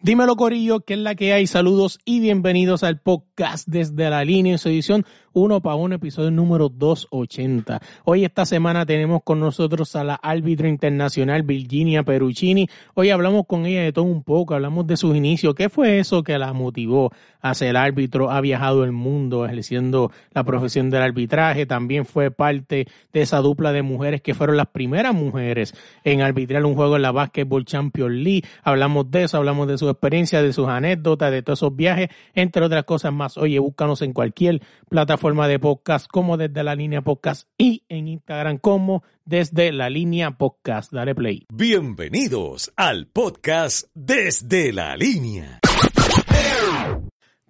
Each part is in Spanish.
Dímelo Corillo, que es la que hay. Saludos y bienvenidos al podcast desde la línea en su edición uno para uno, episodio número 280. Hoy esta semana tenemos con nosotros a la árbitra internacional Virginia Peruccini. Hoy hablamos con ella de todo un poco, hablamos de sus inicios, qué fue eso que la motivó a ser árbitro, ha viajado el mundo ejerciendo la profesión del arbitraje, también fue parte de esa dupla de mujeres que fueron las primeras mujeres en arbitrar un juego en la Basketball Champions League. Hablamos de eso, hablamos de su experiencia, de sus anécdotas, de todos esos viajes, entre otras cosas más. Oye, búscanos en cualquier plataforma forma de podcast como desde la línea podcast y en Instagram como desde la línea podcast. Dale play. Bienvenidos al podcast desde la línea.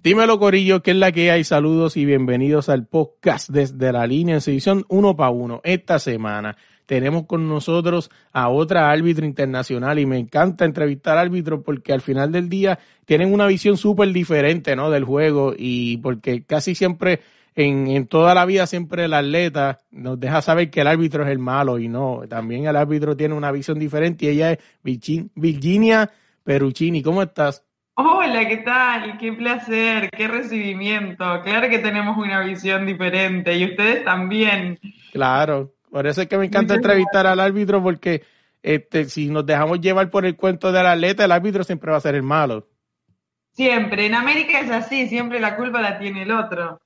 Dímelo Corillo, que es la que hay. Saludos y bienvenidos al podcast desde la línea en edición uno para uno. Esta semana tenemos con nosotros a otra árbitro internacional y me encanta entrevistar árbitros porque al final del día tienen una visión súper diferente ¿no? del juego y porque casi siempre en, en, toda la vida siempre el atleta nos deja saber que el árbitro es el malo y no, también el árbitro tiene una visión diferente y ella es Virginia Peruccini. ¿Cómo estás? Hola, ¿qué tal? Qué placer, qué recibimiento. Claro que tenemos una visión diferente y ustedes también. Claro, por eso es que me encanta entrevistar al árbitro porque este, si nos dejamos llevar por el cuento del atleta, el árbitro siempre va a ser el malo. Siempre, en América es así, siempre la culpa la tiene el otro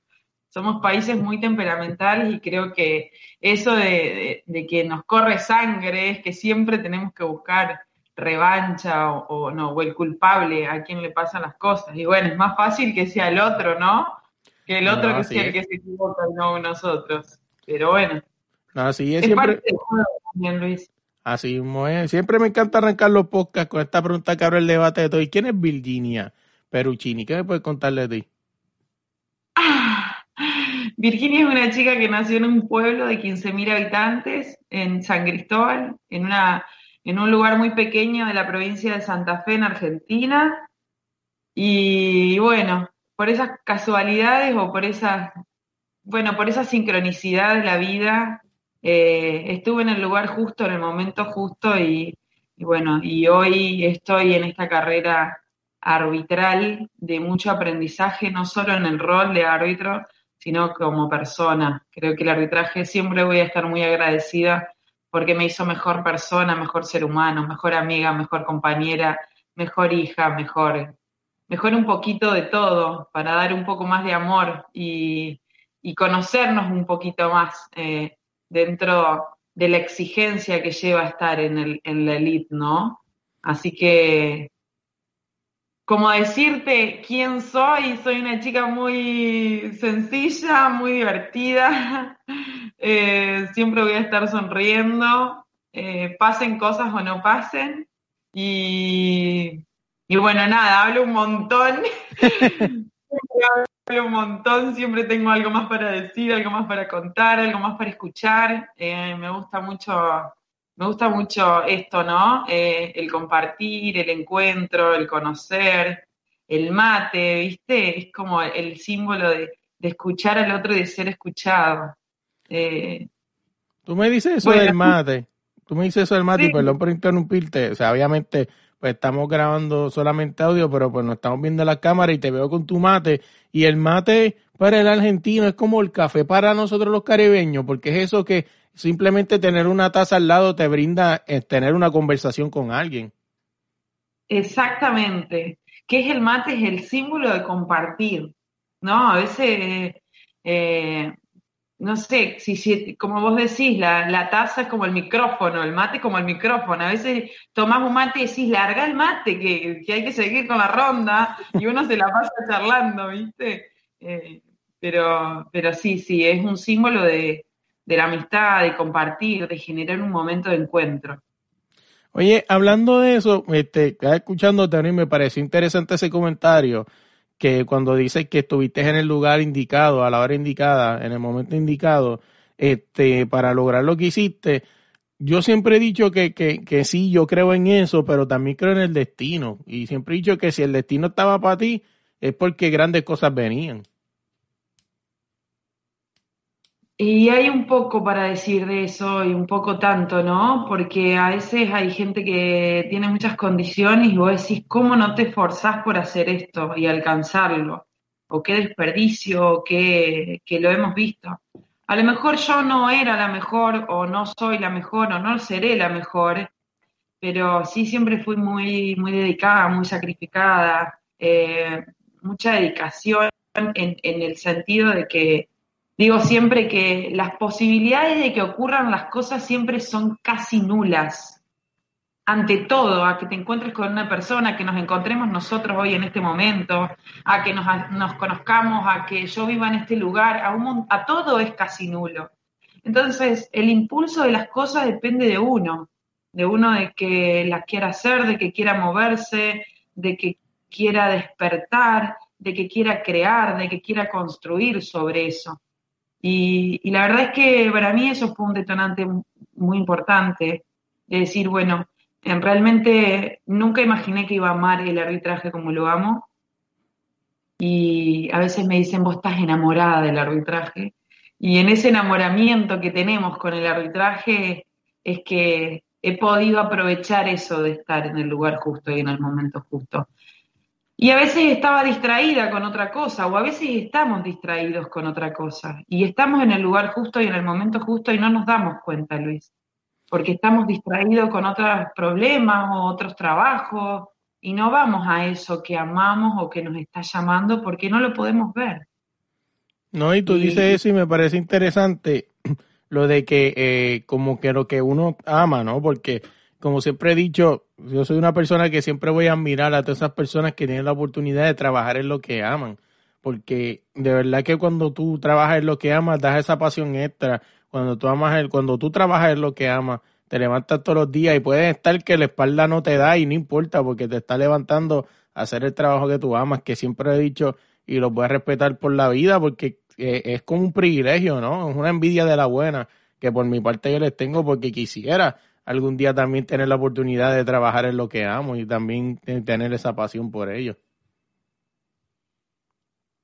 somos países muy temperamentales y creo que eso de, que nos corre sangre es que siempre tenemos que buscar revancha o, no, o el culpable a quien le pasan las cosas. Y bueno, es más fácil que sea el otro, ¿no? Que el otro que sea el que se equivoca no nosotros. Pero bueno. Así es, siempre. también, Luis. Así es. Siempre me encanta arrancar los podcasts con esta pregunta que abre el debate de todo. ¿Y quién es Virginia Peruccini? ¿Qué me puedes contarle de ti? Virginia es una chica que nació en un pueblo de 15.000 habitantes, en San Cristóbal, en, una, en un lugar muy pequeño de la provincia de Santa Fe, en Argentina. Y bueno, por esas casualidades o por esas, bueno, por esa sincronicidad de la vida, eh, estuve en el lugar justo, en el momento justo y, y bueno, y hoy estoy en esta carrera arbitral de mucho aprendizaje, no solo en el rol de árbitro, sino como persona. Creo que el arbitraje siempre voy a estar muy agradecida porque me hizo mejor persona, mejor ser humano, mejor amiga, mejor compañera, mejor hija, mejor, mejor un poquito de todo, para dar un poco más de amor y, conocernos un poquito más eh, dentro de la exigencia que lleva estar en, el, en la elite, ¿no? Así que como decirte quién soy, soy una chica muy sencilla, muy divertida, eh, siempre voy a estar sonriendo, eh, pasen cosas o no pasen, y, bueno, nada, hablo un montón, hablo un montón, siempre tengo algo más para decir, algo más para contar, algo más para escuchar, eh, me gusta mucho me gusta mucho esto, ¿no? Eh, el compartir, el encuentro, el conocer, el mate, ¿viste? Es como el símbolo de, escuchar al otro y de ser escuchado. Eh, Tú me dices eso del mate. Tú me dices eso del mate, y perdón por interrumpirte. O sea, obviamente, pues estamos grabando solamente audio, pero pues nos estamos viendo la cámara y te veo con tu mate. Y el mate para el argentino es como el café para nosotros los caribeños, porque es eso que simplemente tener una taza al lado te brinda eh, tener una conversación con alguien. Exactamente. ¿Qué es el mate? Es el símbolo de compartir, ¿no? A veces, eh, no sé, si, como vos decís, la, taza es como el micrófono, el mate como el micrófono. A veces tomás un mate y decís, larga el mate, que, hay que seguir con la ronda, y uno se la pasa charlando, ¿viste? Eh, pero, pero sí, sí, es un símbolo de, de la amistad, de compartir, de generar un momento de encuentro. Oye, hablando de eso, este, estaba escuchando y me pareció interesante ese comentario que cuando dices que estuviste en el lugar indicado, a la hora indicada, en el momento indicado, este, para lograr lo que hiciste, yo siempre he dicho que, que, que sí, yo creo en eso, pero también creo en el destino. Y siempre he dicho que si el destino estaba para ti, es porque grandes cosas venían. Y hay un poco para decir de eso y un poco tanto, ¿no? Porque a veces hay gente que tiene muchas condiciones y vos decís, ¿cómo no te esforzás por hacer esto y alcanzarlo? O qué desperdicio, qué, que lo hemos visto. A lo mejor yo no era la mejor o no soy la mejor o no seré la mejor, pero sí siempre fui muy, muy dedicada, muy sacrificada, eh, mucha dedicación en, en el sentido de que Digo siempre que las posibilidades de que ocurran las cosas siempre son casi nulas. Ante todo, a que te encuentres con una persona, que nos encontremos nosotros hoy en este momento, a que nos, conozcamos, a que yo viva en este lugar, a, a todo es casi nulo. Entonces, el impulso de las cosas depende de uno, de uno de que las quiera hacer, de que quiera moverse, de que quiera despertar, de que quiera crear, de que quiera construir sobre eso. Y, la verdad es que para mí eso fue un detonante muy importante, de decir, bueno, realmente nunca imaginé que iba a amar el arbitraje como lo amo. Y a veces me dicen, vos estás enamorada del arbitraje. Y en ese enamoramiento que tenemos con el arbitraje es que he podido aprovechar eso de estar en el lugar justo y en el momento justo. Y a veces estaba distraída con otra cosa, o a veces estamos distraídos con otra cosa. Y estamos en el lugar justo y en el momento justo y no nos damos cuenta, Luis. Porque estamos distraídos con otros problemas o otros trabajos y no vamos a eso que amamos o que nos está llamando porque no lo podemos ver. No, y tú dices eso y me parece interesante lo de que eh, como que lo que uno ama, ¿no? Porque como siempre he dicho, yo soy una persona que siempre voy a admirar a todas esas personas que tienen la oportunidad de trabajar en lo que aman. Porque de verdad que cuando tú trabajas en lo que amas, das esa pasión extra. Cuando tú amas el, cuando tú trabajas en lo que amas, te levantas todos los días y puedes estar que la espalda no te da y no importa porque te está levantando a hacer el trabajo que tú amas, que siempre he dicho y lo voy a respetar por la vida porque eh, es como un privilegio, ¿no? Es una envidia de la buena que por mi parte yo les tengo porque quisiera algún día también tener la oportunidad de trabajar en lo que amo y también tener esa pasión por ello.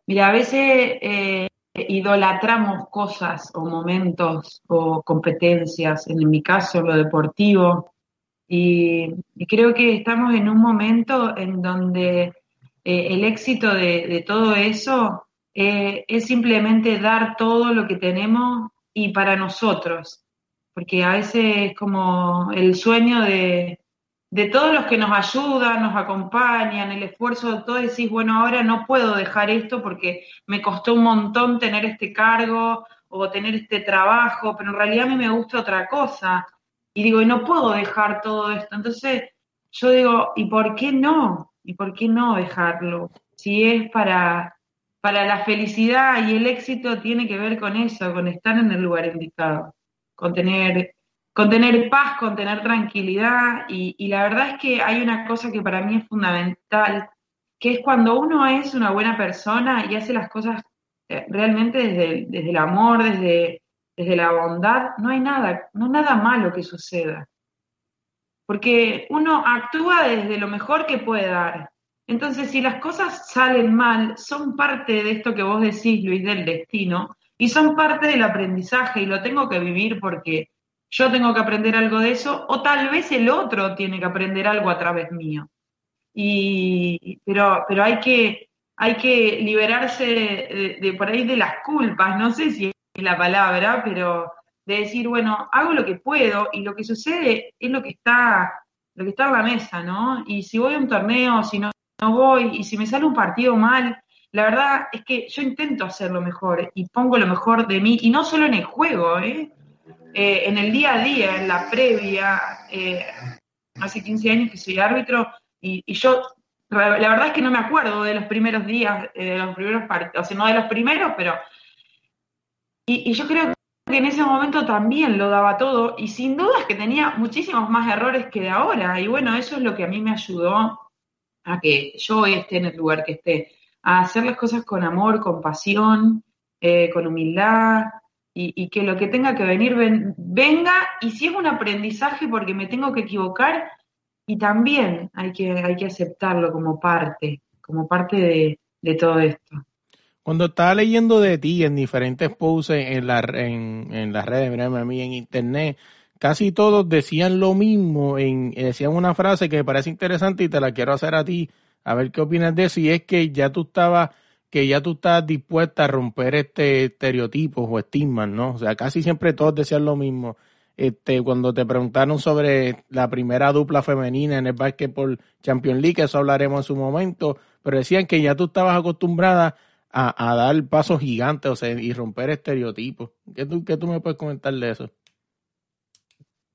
Mira, a veces eh, idolatramos cosas o momentos o competencias, en mi caso lo deportivo, y, creo que estamos en un momento en donde eh, el éxito de, todo eso eh, es simplemente dar todo lo que tenemos y para nosotros porque a veces es como el sueño de, todos los que nos ayudan, nos acompañan, el esfuerzo de todos, decís, bueno, ahora no puedo dejar esto porque me costó un montón tener este cargo o tener este trabajo, pero en realidad a mí me gusta otra cosa. Y digo, y no puedo dejar todo esto. Entonces yo digo, ¿y por qué no? ¿Y por qué no dejarlo? Si es para, para la felicidad y el éxito tiene que ver con eso, con estar en el lugar indicado con tener, paz, con tener tranquilidad. Y, la verdad es que hay una cosa que para mí es fundamental, que es cuando uno es una buena persona y hace las cosas eh, realmente desde, desde el amor, desde, desde la bondad, no hay nada, no hay nada malo que suceda. Porque uno actúa desde lo mejor que puede dar. Entonces, si las cosas salen mal, son parte de esto que vos decís, Luis, del destino, y son parte del aprendizaje y lo tengo que vivir porque yo tengo que aprender algo de eso o tal vez el otro tiene que aprender algo a través mío. Y, pero, pero hay que, hay que liberarse de, por ahí de las culpas, no sé si es la palabra, pero de decir, bueno, hago lo que puedo y lo que sucede es lo que está, lo que está en la mesa, ¿no? Y si voy a un torneo, si no, no voy, y si me sale un partido mal, la verdad es que yo intento hacerlo mejor y pongo lo mejor de mí, y no solo en el juego, ¿eh? Eh, en el día a día, en la previa. Eh, hace 15 años que soy árbitro y, yo, la verdad es que no me acuerdo de los primeros días, de los primeros partidos, o sea, no de los primeros, pero... Y, yo creo que en ese momento también lo daba todo y sin dudas que tenía muchísimos más errores que de ahora. Y bueno, eso es lo que a mí me ayudó a que yo esté en el lugar que esté, a hacer las cosas con amor, con pasión, eh, con humildad y, que lo que tenga que venir venga y si es un aprendizaje porque me tengo que equivocar y también hay que, hay que aceptarlo como parte, como parte de, todo esto. Cuando estaba leyendo de ti en diferentes posts en, la, en, las redes, a mí en internet, casi todos decían lo mismo, en, decían una frase que me parece interesante y te la quiero hacer a ti, a ver qué opinas de eso, y es que ya tú estabas, que ya tú estás dispuesta a romper este estereotipos o estigmas, ¿no? O sea, casi siempre todos decían lo mismo. Este, cuando te preguntaron sobre la primera dupla femenina en el Basketball Champions League, eso hablaremos en su momento, pero decían que ya tú estabas acostumbrada a, dar pasos gigantes, o sea, y romper estereotipos. ¿Qué tú, ¿Qué tú me puedes comentar de eso?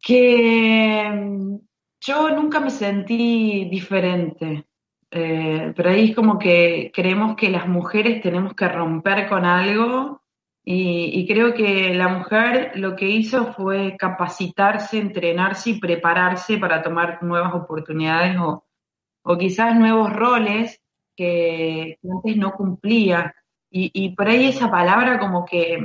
Que mm, yo nunca me sentí diferente, eh, pero ahí es como que creemos que las mujeres tenemos que romper con algo y, creo que la mujer lo que hizo fue capacitarse, entrenarse y prepararse para tomar nuevas oportunidades o, o quizás nuevos roles que, antes no cumplía. Y, por ahí esa palabra como que,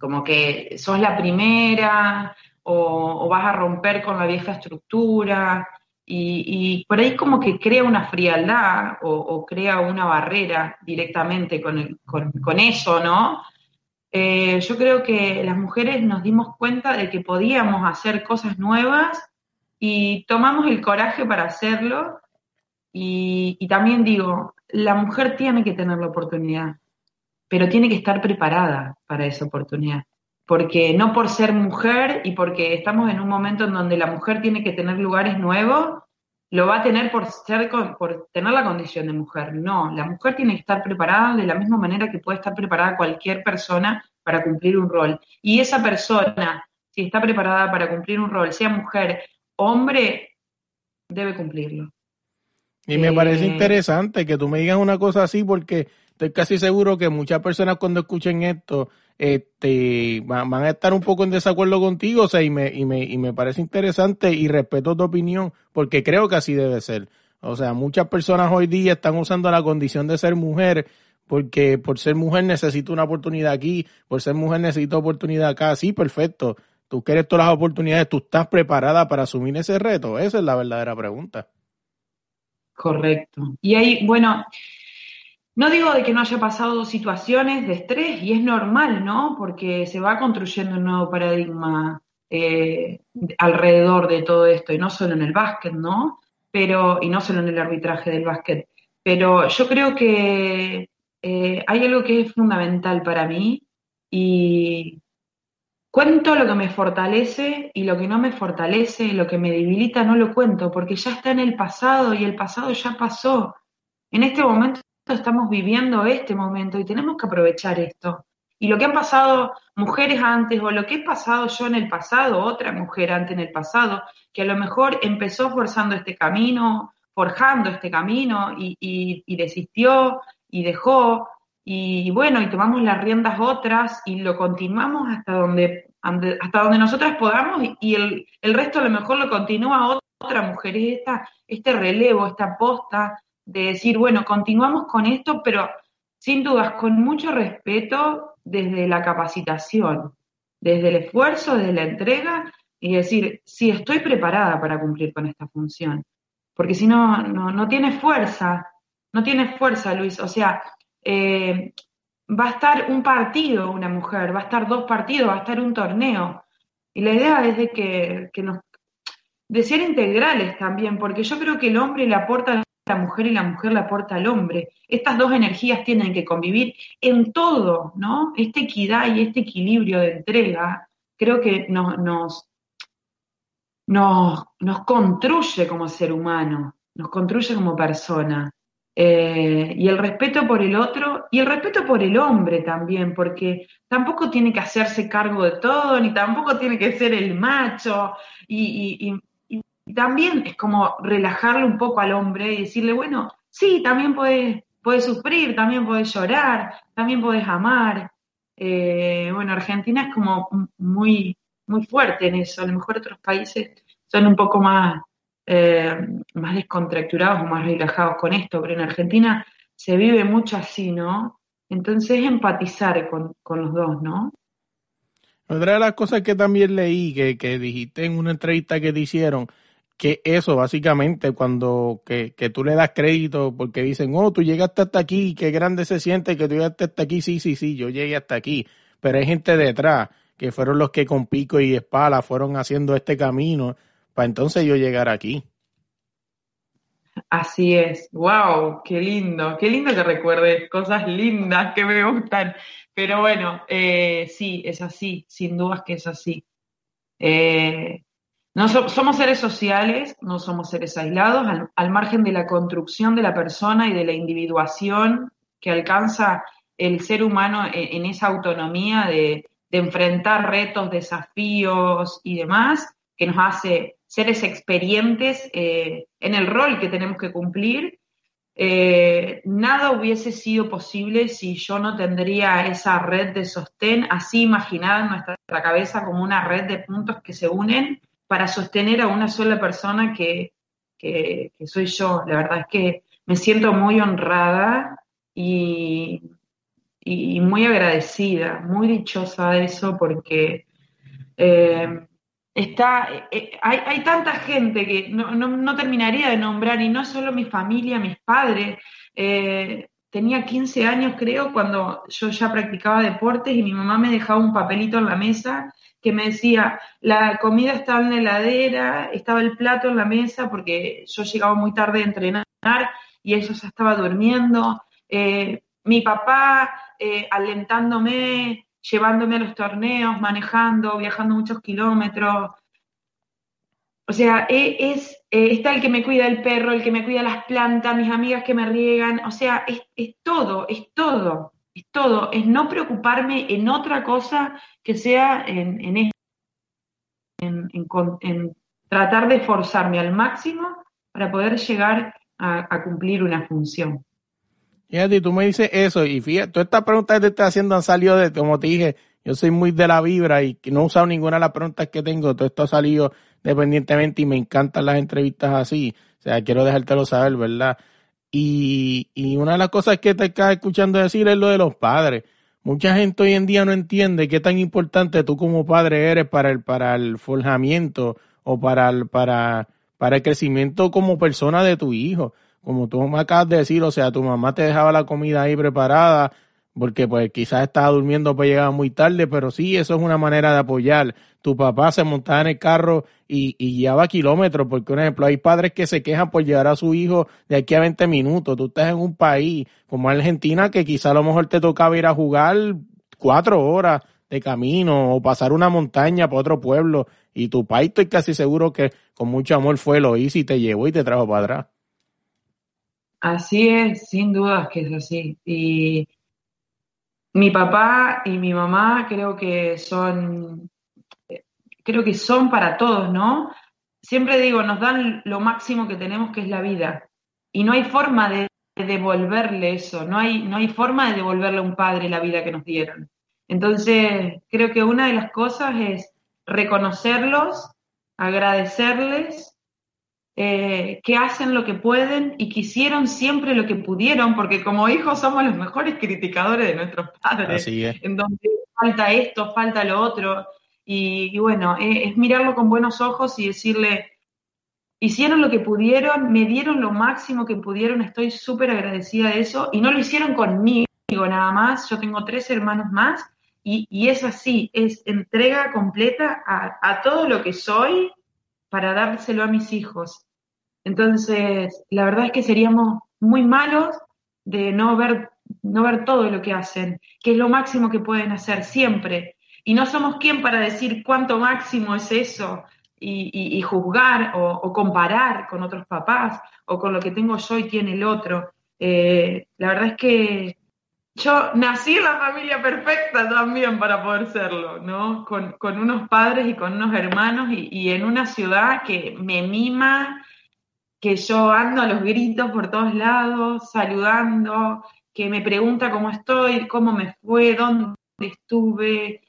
como que sos la primera o, vas a romper con la vieja estructura. Y, por ahí como que crea una frialdad o, crea una barrera directamente con, eso, ¿no? Eh, yo creo que las mujeres nos dimos cuenta de que podíamos hacer cosas nuevas y tomamos el coraje para hacerlo y, también digo, la mujer tiene que tener la oportunidad, pero tiene que estar preparada para esa oportunidad. Porque no por ser mujer y porque estamos en un momento en donde la mujer tiene que tener lugares nuevos, lo va a tener por, ser, por tener la condición de mujer. No, la mujer tiene que estar preparada de la misma manera que puede estar preparada cualquier persona para cumplir un rol. Y esa persona, si está preparada para cumplir un rol, sea mujer, hombre, debe cumplirlo. Y me parece eh, interesante que tú me digas una cosa así porque estoy casi seguro que muchas personas cuando escuchen esto este, van a estar un poco en desacuerdo contigo, o sea, y me, y, me, y me parece interesante y respeto tu opinión porque creo que así debe ser. O sea, muchas personas hoy día están usando la condición de ser mujer porque por ser mujer necesito una oportunidad aquí, por ser mujer necesito oportunidad acá. Sí, perfecto. Tú quieres todas las oportunidades, tú estás preparada para asumir ese reto. Esa es la verdadera pregunta. Correcto. Y ahí, bueno, no digo de que no haya pasado situaciones de estrés y es normal, ¿no? Porque se va construyendo un nuevo paradigma eh, alrededor de todo esto, y no solo en el básquet, ¿no? Pero, y no solo en el arbitraje del básquet. Pero yo creo que eh, hay algo que es fundamental para mí y Cuento lo que me fortalece y lo que no me fortalece, lo que me debilita no lo cuento, porque ya está en el pasado y el pasado ya pasó. En este momento estamos viviendo este momento y tenemos que aprovechar esto. Y lo que han pasado mujeres antes o lo que he pasado yo en el pasado, otra mujer antes en el pasado, que a lo mejor empezó forzando este camino, forjando este camino y, desistió y dejó, y bueno, y tomamos las riendas otras y lo continuamos hasta donde, hasta donde nosotras podamos y el, el resto a lo mejor lo continúa otra mujer. Es esta, este relevo, esta posta de decir, bueno, continuamos con esto, pero sin dudas, con mucho respeto desde la capacitación, desde el esfuerzo, desde la entrega y decir, sí, estoy preparada para cumplir con esta función. Porque si no, no, no tiene fuerza, no tiene fuerza, Luis. O sea, eh, va a estar un partido una mujer, va a estar dos partidos, va a estar un torneo. Y la idea es de que, nos, de ser integrales también, porque yo creo que el hombre le aporta la mujer y la mujer le aporta al hombre. Estas dos energías tienen que convivir en todo, ¿no? Esta equidad y este equilibrio de entrega creo que nos, nos, nos, nos construye como ser humano, nos construye como persona. Eh, y el respeto por el otro y el respeto por el hombre también, porque tampoco tiene que hacerse cargo de todo, ni tampoco tiene que ser el macho, y, también es como relajarle un poco al hombre y decirle, bueno, sí, también puedes, sufrir, también puedes llorar, también puedes amar, Eh, bueno, Argentina es como muy, muy fuerte en eso. A lo mejor otros países son un poco más, eh, más descontracturados o más relajados con esto, pero en Argentina se vive mucho así, ¿no? Entonces empatizar con, con los dos, ¿no? Otra de las cosas que también leí, que, que dijiste en una entrevista que te hicieron, que eso básicamente cuando que, que, tú le das crédito porque dicen, oh, tú llegaste hasta aquí, qué grande se siente que tú llegaste hasta aquí, sí, sí, sí, yo llegué hasta aquí, pero hay gente detrás que fueron los que con pico y espada fueron haciendo este camino para entonces yo llegar aquí. Así es, wow, qué lindo, qué lindo que recuerdes cosas lindas que me gustan, pero bueno, eh, sí, es así, sin dudas que es así. Eh, no somos seres sociales, no somos seres aislados, al, margen de la construcción de la persona y de la individuación que alcanza el ser humano en, esa autonomía de, enfrentar retos, desafíos y demás, que nos hace seres experientes eh, en el rol que tenemos que cumplir. Eh, nada hubiese sido posible si yo no tendría esa red de sostén así imaginada en nuestra cabeza como una red de puntos que se unen para sostener a una sola persona que, soy yo. La verdad es que me siento muy honrada y, muy agradecida, muy dichosa de eso porque eh, está, eh, hay, tanta gente que no, terminaría de nombrar y no solo mi familia, mis padres. Eh, tenía 15 años creo cuando yo ya practicaba deportes y mi mamá me dejaba un papelito en la mesa que me decía, la comida estaba en la heladera, estaba el plato en la mesa porque yo llegaba muy tarde a entrenar y ella ya estaba durmiendo. Eh, mi papá eh, alentándome, llevándome a los torneos, manejando, viajando muchos kilómetros. O sea, e, es, eh, está el que me cuida el perro, el que me cuida las plantas, mis amigas que me riegan. O sea, es todo, es todo es todo, es no preocuparme en otra cosa que sea en, en, en, tratar de esforzarme al máximo para poder llegar a, cumplir una función. Fíjate, tú me dices eso y fíjate, todas estas preguntas que te estoy haciendo han salido de, como te dije, yo soy muy de la vibra y no he usado ninguna de las preguntas que tengo, todo esto ha salido dependientemente y me encantan las entrevistas así, o sea, quiero dejártelo saber, ¿verdad? Y, y una de las cosas que te estás escuchando decir es lo de los padres. Mucha gente hoy en día no entiende qué tan importante tú como padre eres para el, para el forjamiento o para el, para, para el crecimiento como persona de tu hijo. Como tú me acabas de decir, o sea, tu mamá te dejaba la comida ahí preparada, porque pues quizás estaba durmiendo pues llegaba muy tarde, pero sí, eso es una manera de apoyar. Tu papá se montaba en el carro y, y llevaba kilómetros, porque por ejemplo hay padres que se quejan por llevar a su hijo de aquí a 20 minutos. Tú estás en un país como Argentina que quizá a lo mejor te tocaba ir a jugar cuatro horas de camino o pasar una montaña para otro pueblo y tu país estoy casi seguro que con mucho amor fue, lo hizo y te llevó y te trajo para atrás. Así es, sin dudas que es así. Y mi papá y mi mamá creo que son, creo que son para todos, ¿no? Siempre digo, nos dan lo máximo que tenemos, que es la vida. Y no hay forma de, devolverle eso, no hay, no hay forma de devolverle a un padre la vida que nos dieron. Entonces, creo que una de las cosas es reconocerlos, agradecerles eh, que hacen lo que pueden y que hicieron siempre lo que pudieron, porque como hijos somos los mejores criticadores de nuestros padres, en donde falta esto, falta lo otro, y, bueno, eh, es mirarlo con buenos ojos y decirle, hicieron lo que pudieron, me dieron lo máximo que pudieron, estoy súper agradecida de eso, y no lo hicieron conmigo nada más, yo tengo tres hermanos más, y, y es así, es entrega completa a, a todo lo que soy, para dárselo a mis hijos. Entonces, la verdad es que seríamos muy malos de no ver, no ver todo lo que hacen, que es lo máximo que pueden hacer siempre. Y no somos quien para decir cuánto máximo es eso y, juzgar o, comparar con otros papás o con lo que tengo yo y tiene el otro. Eh, la verdad es que yo nací en la familia perfecta también para poder serlo, ¿no? Con, unos padres y con unos hermanos y, en una ciudad que me mima, que yo ando a los gritos por todos lados, saludando, que me pregunta cómo estoy, cómo me fue, dónde estuve.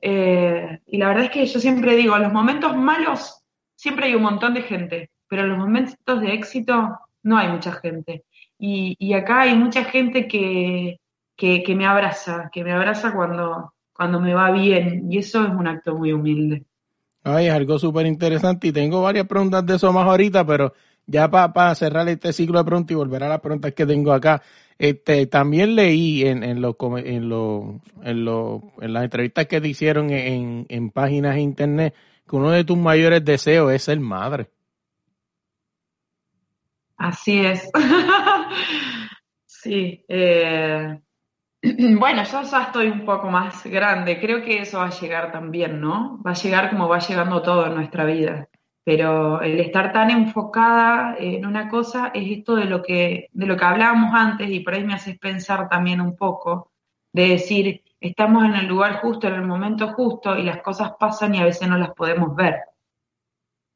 Eh, y la verdad es que yo siempre digo, en los momentos malos siempre hay un montón de gente, pero en los momentos de éxito no hay mucha gente. Y, acá hay mucha gente que, que, me abraza, que me abraza cuando, cuando me va bien, y eso es un acto muy humilde. Ay, es algo súper interesante y tengo varias preguntas de eso más ahorita, pero ya para cerrar este ciclo de preguntas y volver a las preguntas que tengo acá, este, también leí en, en, lo, en, lo, en, lo, en las entrevistas que te hicieron en, en páginas de internet que uno de tus mayores deseos es ser madre. Así es. sí. Eh, bueno, yo ya estoy un poco más grande. Creo que eso va a llegar también, ¿no? Va a llegar como va llegando todo en nuestra vida. Pero el estar tan enfocada en una cosa es esto de lo que, de lo que hablábamos antes, y por ahí me haces pensar también un poco, de decir, estamos en el lugar justo, en el momento justo, y las cosas pasan y a veces no las podemos ver.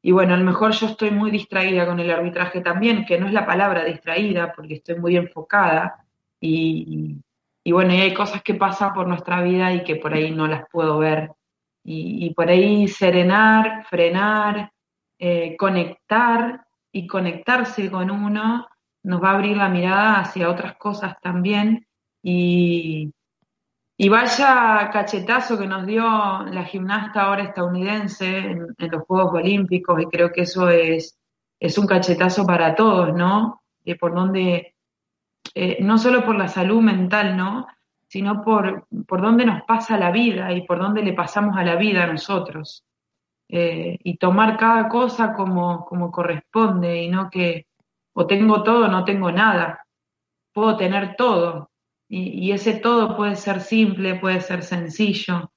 Y bueno, a lo mejor yo estoy muy distraída con el arbitraje también, que no es la palabra distraída, porque estoy muy enfocada. Y, bueno, y hay cosas que pasan por nuestra vida y que por ahí no las puedo ver. Y, por ahí serenar, frenar, eh, conectar y conectarse con uno nos va a abrir la mirada hacia otras cosas también. Y, y vaya cachetazo que nos dio la gimnasta ahora estadounidense en, los Juegos Olímpicos, y creo que eso es, es un cachetazo para todos, ¿no? De por donde, eh, no solo por la salud mental, ¿no? Sino por, por dónde nos pasa la vida y por dónde le pasamos a la vida a nosotros. Eh, y tomar cada cosa como, como corresponde y no que o tengo todo o no tengo nada. Puedo tener todo, y, ese todo puede ser simple, puede ser sencillo,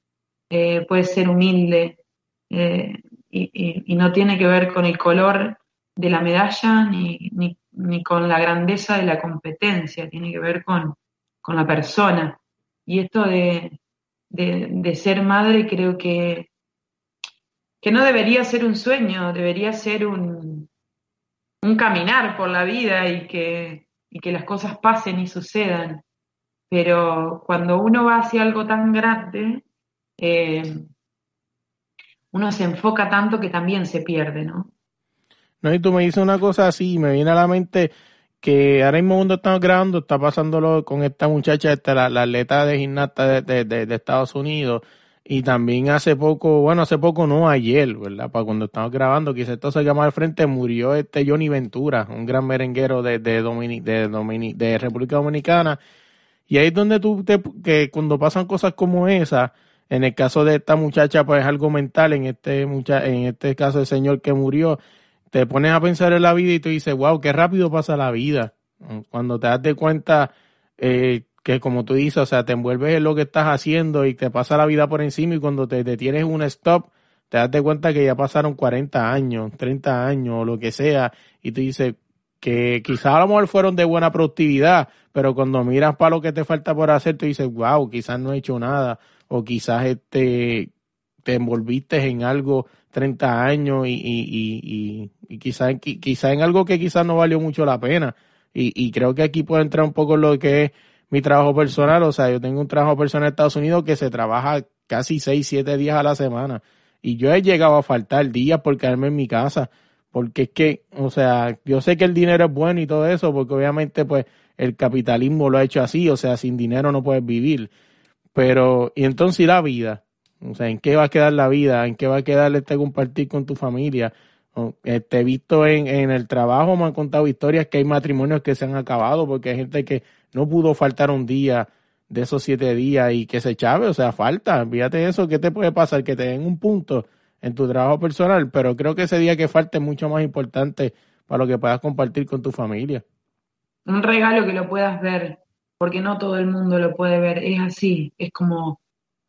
eh, puede ser humilde y, no tiene que ver con el color de la medalla ni, ni, con la grandeza de la competencia, tiene que ver con, la persona. Y esto de, de, ser madre creo que, que no debería ser un sueño, debería ser un, un caminar por la vida y que, y que las cosas pasen y sucedan pero cuando uno va hacia algo tan grande, eh, uno se enfoca tanto que también se pierde, ¿no? No, y tú me dices una cosa así, me viene a la mente que ahora mismo cuando estamos grabando está pasándolo con esta muchacha, esta, la, atleta de gimnasta de, de, Estados Unidos, y también hace poco, bueno, hace poco no, ayer, ¿verdad? Para cuando estamos grabando, quizás esto se llama al frente, murió este Johnny Ventura, un gran merenguero de, de, de, de República Dominicana, y ahí es donde tú, te, que cuando pasan cosas como esa, en el caso de esta muchacha, pues es algo mental, en este, mucha, en este caso el señor que murió, te pones a pensar en la vida y tú dices, wow, qué rápido pasa la vida. Cuando te das de cuenta eh, que como tú dices, o sea, te envuelves en lo que estás haciendo y te pasa la vida por encima y cuando te detienes un stop, te das de cuenta que ya pasaron 40 años, 30 años o lo que sea y tú dices, que quizás a lo mejor fueron de buena productividad, pero cuando miras para lo que te falta por hacer, tú dices, wow, quizás no he hecho nada, o quizás este, te envolviste en algo 30 años y, y, y, y quizás, quizás en algo que quizás no valió mucho la pena. Y, y creo que aquí puede entrar un poco lo que es mi trabajo personal, o sea, yo tengo un trabajo personal en Estados Unidos que se trabaja casi 6, 7 días a la semana. Y yo he llegado a faltar días por quedarme en mi casa porque es que, o sea, yo sé que el dinero es bueno y todo eso, porque obviamente pues el capitalismo lo ha hecho así, o sea, sin dinero no puedes vivir. Pero, y entonces la vida, o sea, ¿en qué va a quedar la vida? ¿En qué va a quedar este compartir con tu familia? Este, he visto en, en el trabajo, me han contado historias que hay matrimonios que se han acabado porque hay gente que no pudo faltar un día de esos siete días y que se chave, o sea, falta, fíjate eso, ¿qué te puede pasar? Que te den un punto en tu trabajo personal, pero creo que ese día que falta es mucho más importante para lo que puedas compartir con tu familia. Un regalo que lo puedas ver, porque no todo el mundo lo puede ver, es así, es como,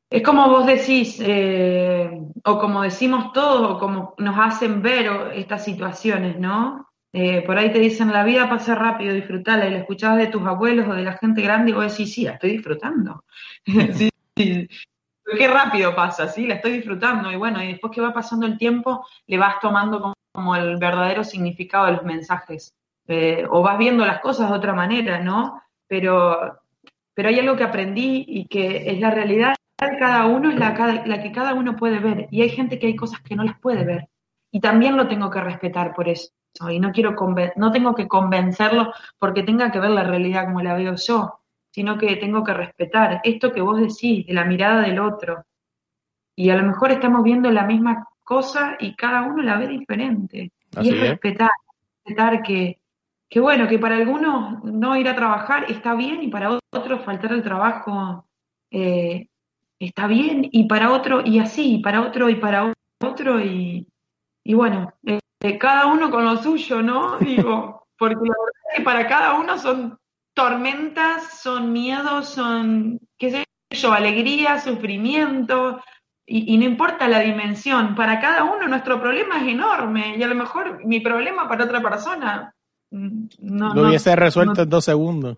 es como vos decís, eh, o como decimos todos, o como nos hacen ver estas situaciones, ¿no? Eh, por ahí te dicen, la vida pasa rápido, disfrutala, y lo escuchabas de tus abuelos o de la gente grande, y vos decís, sí, la estoy disfrutando. sí, sí, qué rápido pasa, ¿sí? La estoy disfrutando y bueno, y después que va pasando el tiempo, le vas tomando como, el verdadero significado de los mensajes. Eh, o vas viendo las cosas de otra manera, ¿no? Pero, pero hay algo que aprendí y que es la realidad, de cada uno es la, la que cada uno puede ver. Y hay gente que hay cosas que no las puede ver. Y también lo tengo que respetar por eso. Y no quiero no tengo que convencerlo porque tenga que ver la realidad como la veo yo, sino que tengo que respetar esto que vos decís, de la mirada del otro. Y a lo mejor estamos viendo la misma cosa y cada uno la ve diferente. y es, respetar, respetar que, que bueno, que para algunos no ir a trabajar está bien y para otros faltar el trabajo eh, está bien y para otro y así, y para otro y para otro y, y bueno, eh, cada uno con lo suyo, ¿no? Digo, porque la verdad es que para cada uno son tormentas, son miedos, son, qué sé yo, alegría, sufrimiento, y, no importa la dimensión, para cada uno nuestro problema es enorme, y a lo mejor mi problema para otra persona mm, no, lo hubiese resuelto en dos segundos.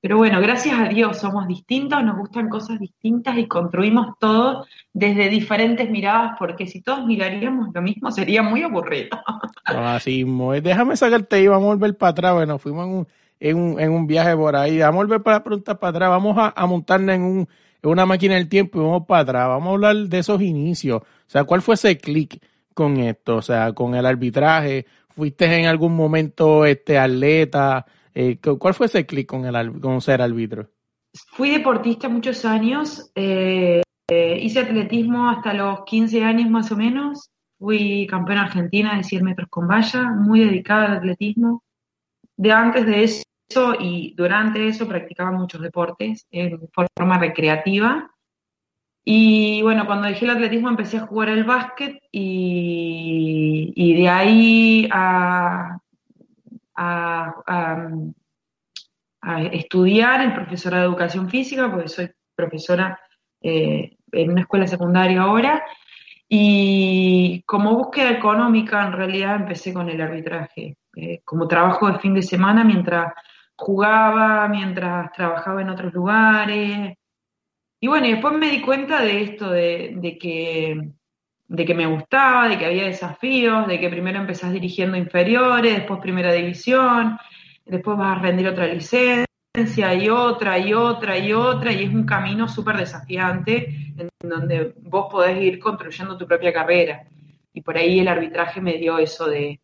Pero bueno, gracias a Dios somos distintos, nos gustan cosas distintas y construimos todo desde diferentes miradas, porque si todos miraríamos lo mismo sería muy aburrido. Así, déjame sacarte y vamos a volver para atrás. Bueno, fuimos en un, en un, en un viaje por ahí. Vamos a volver para preguntar para atrás. Vamos a, a montarnos en, un, en una máquina del tiempo y vamos para atrás. Vamos a hablar de esos inicios. O sea, ¿cuál fue ese clic con esto? O sea, con el arbitraje. ¿Fuiste en algún momento este atleta? Eh, ¿Cuál fue ese clic con, el, ser árbitro? Fui deportista muchos años, eh, eh, hice atletismo hasta los 15 años más o menos, fui campeona argentina de 100 metros con valla, muy dedicada al atletismo. De antes de eso y durante eso practicaba muchos deportes en forma recreativa. Y bueno, cuando dejé el atletismo empecé a jugar al básquet y de ahí a a, estudiar el profesora de educación física, porque soy profesora eh, en una escuela secundaria ahora. Y como búsqueda económica, en realidad empecé con el arbitraje, eh, como trabajo de fin de semana mientras jugaba, mientras trabajaba en otros lugares. Y bueno, y después me di cuenta de esto, de que de que me gustaba, de que había desafíos, de que primero empezás dirigiendo inferiores, después primera división, después vas a rendir otra licencia y otra y otra y otra, y es un camino súper desafiante en donde vos podés ir construyendo tu propia carrera. Y por ahí el arbitraje me dio eso de,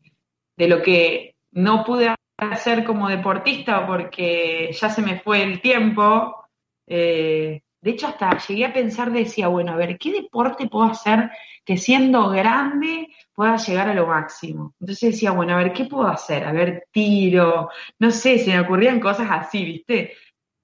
de lo que no pude hacer como deportista porque ya se me fue el tiempo. Eh, de hecho, hasta llegué a pensar, decía, bueno, a ver, ¿qué deporte puedo hacer que siendo grande pueda llegar a lo máximo. Entonces decía, bueno, a ver, ¿qué puedo hacer? A ver, tiro, no sé, se me ocurrían cosas así, ¿viste?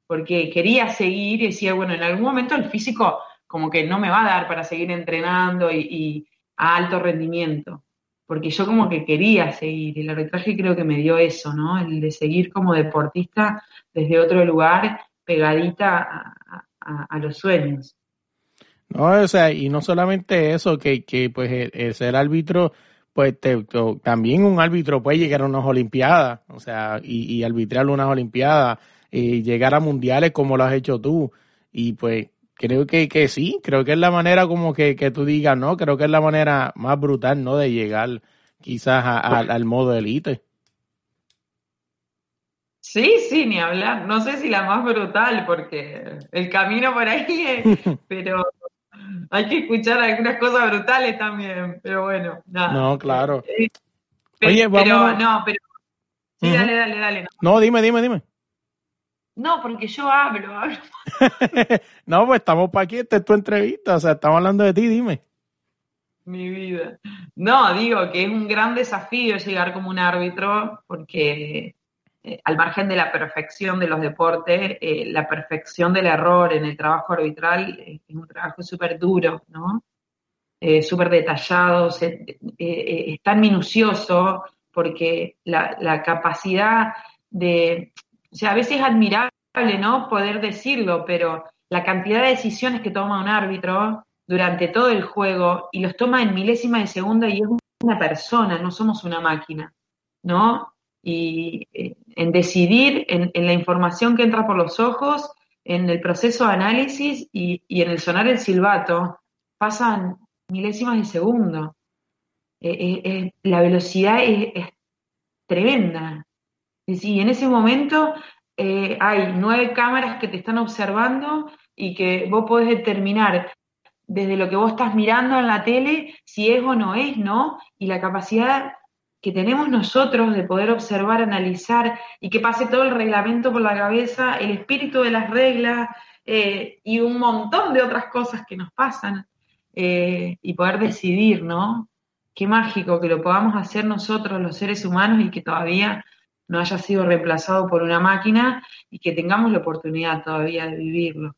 Porque quería seguir y decía, bueno, en algún momento el físico como que no me va a dar para seguir entrenando y, a alto rendimiento, porque yo como que quería seguir, el arbitraje creo que me dio eso, ¿no? El de seguir como deportista desde otro lugar, pegadita a los sueños. No, o sea, y no solamente eso, que, que pues el, ser árbitro, pues también un árbitro puede llegar a unas Olimpiadas, o sea, y, y arbitrar unas Olimpiadas, y llegar a mundiales como lo has hecho tú. Y pues creo que, que sí, creo que es la manera como que, que tú digas, ¿no? Creo que es la manera más brutal, ¿no? De llegar quizás al modo élite. Sí, sí, ni hablar. No sé si la más brutal, porque el camino por ahí es, pero hay que escuchar algunas cosas brutales también, pero bueno, nada. No, claro. Eh, Oye, vamos. Pero, no, pero. Sí, dale, dale, dale. No. dime, dime, dime. No, porque yo hablo, hablo. no, pues estamos para aquí, esta es tu entrevista, o sea, estamos hablando de ti, dime. Mi vida. No, digo que es un gran desafío llegar como un árbitro, porque eh, al margen de la perfección de los deportes, eh, la perfección del error en el trabajo arbitral es un trabajo súper duro, ¿no? Eh, súper detallado, es tan minucioso porque la, capacidad de, o sea, a veces es admirable, ¿no? Poder decirlo, pero la cantidad de decisiones que toma un árbitro durante todo el juego y los toma en milésima de segunda y es una persona, no somos una máquina, ¿no? Y eh, en decidir en, la información que entra por los ojos, en el proceso de análisis y, en el sonar el silbato, pasan milésimas de segundo. Eh, eh, la velocidad es, tremenda. Y en ese momento hay nueve cámaras que te están observando y que vos podés determinar desde lo que vos estás mirando en la tele si es o no es, ¿no? Y la capacidad que tenemos nosotros de poder observar, analizar y que pase todo el reglamento por la cabeza, el espíritu de las reglas eh, y un montón de otras cosas que nos pasan eh, y poder decidir, ¿no? Qué mágico que lo podamos hacer nosotros los seres humanos y que todavía no haya sido reemplazado por una máquina y que tengamos la oportunidad todavía de vivirlo.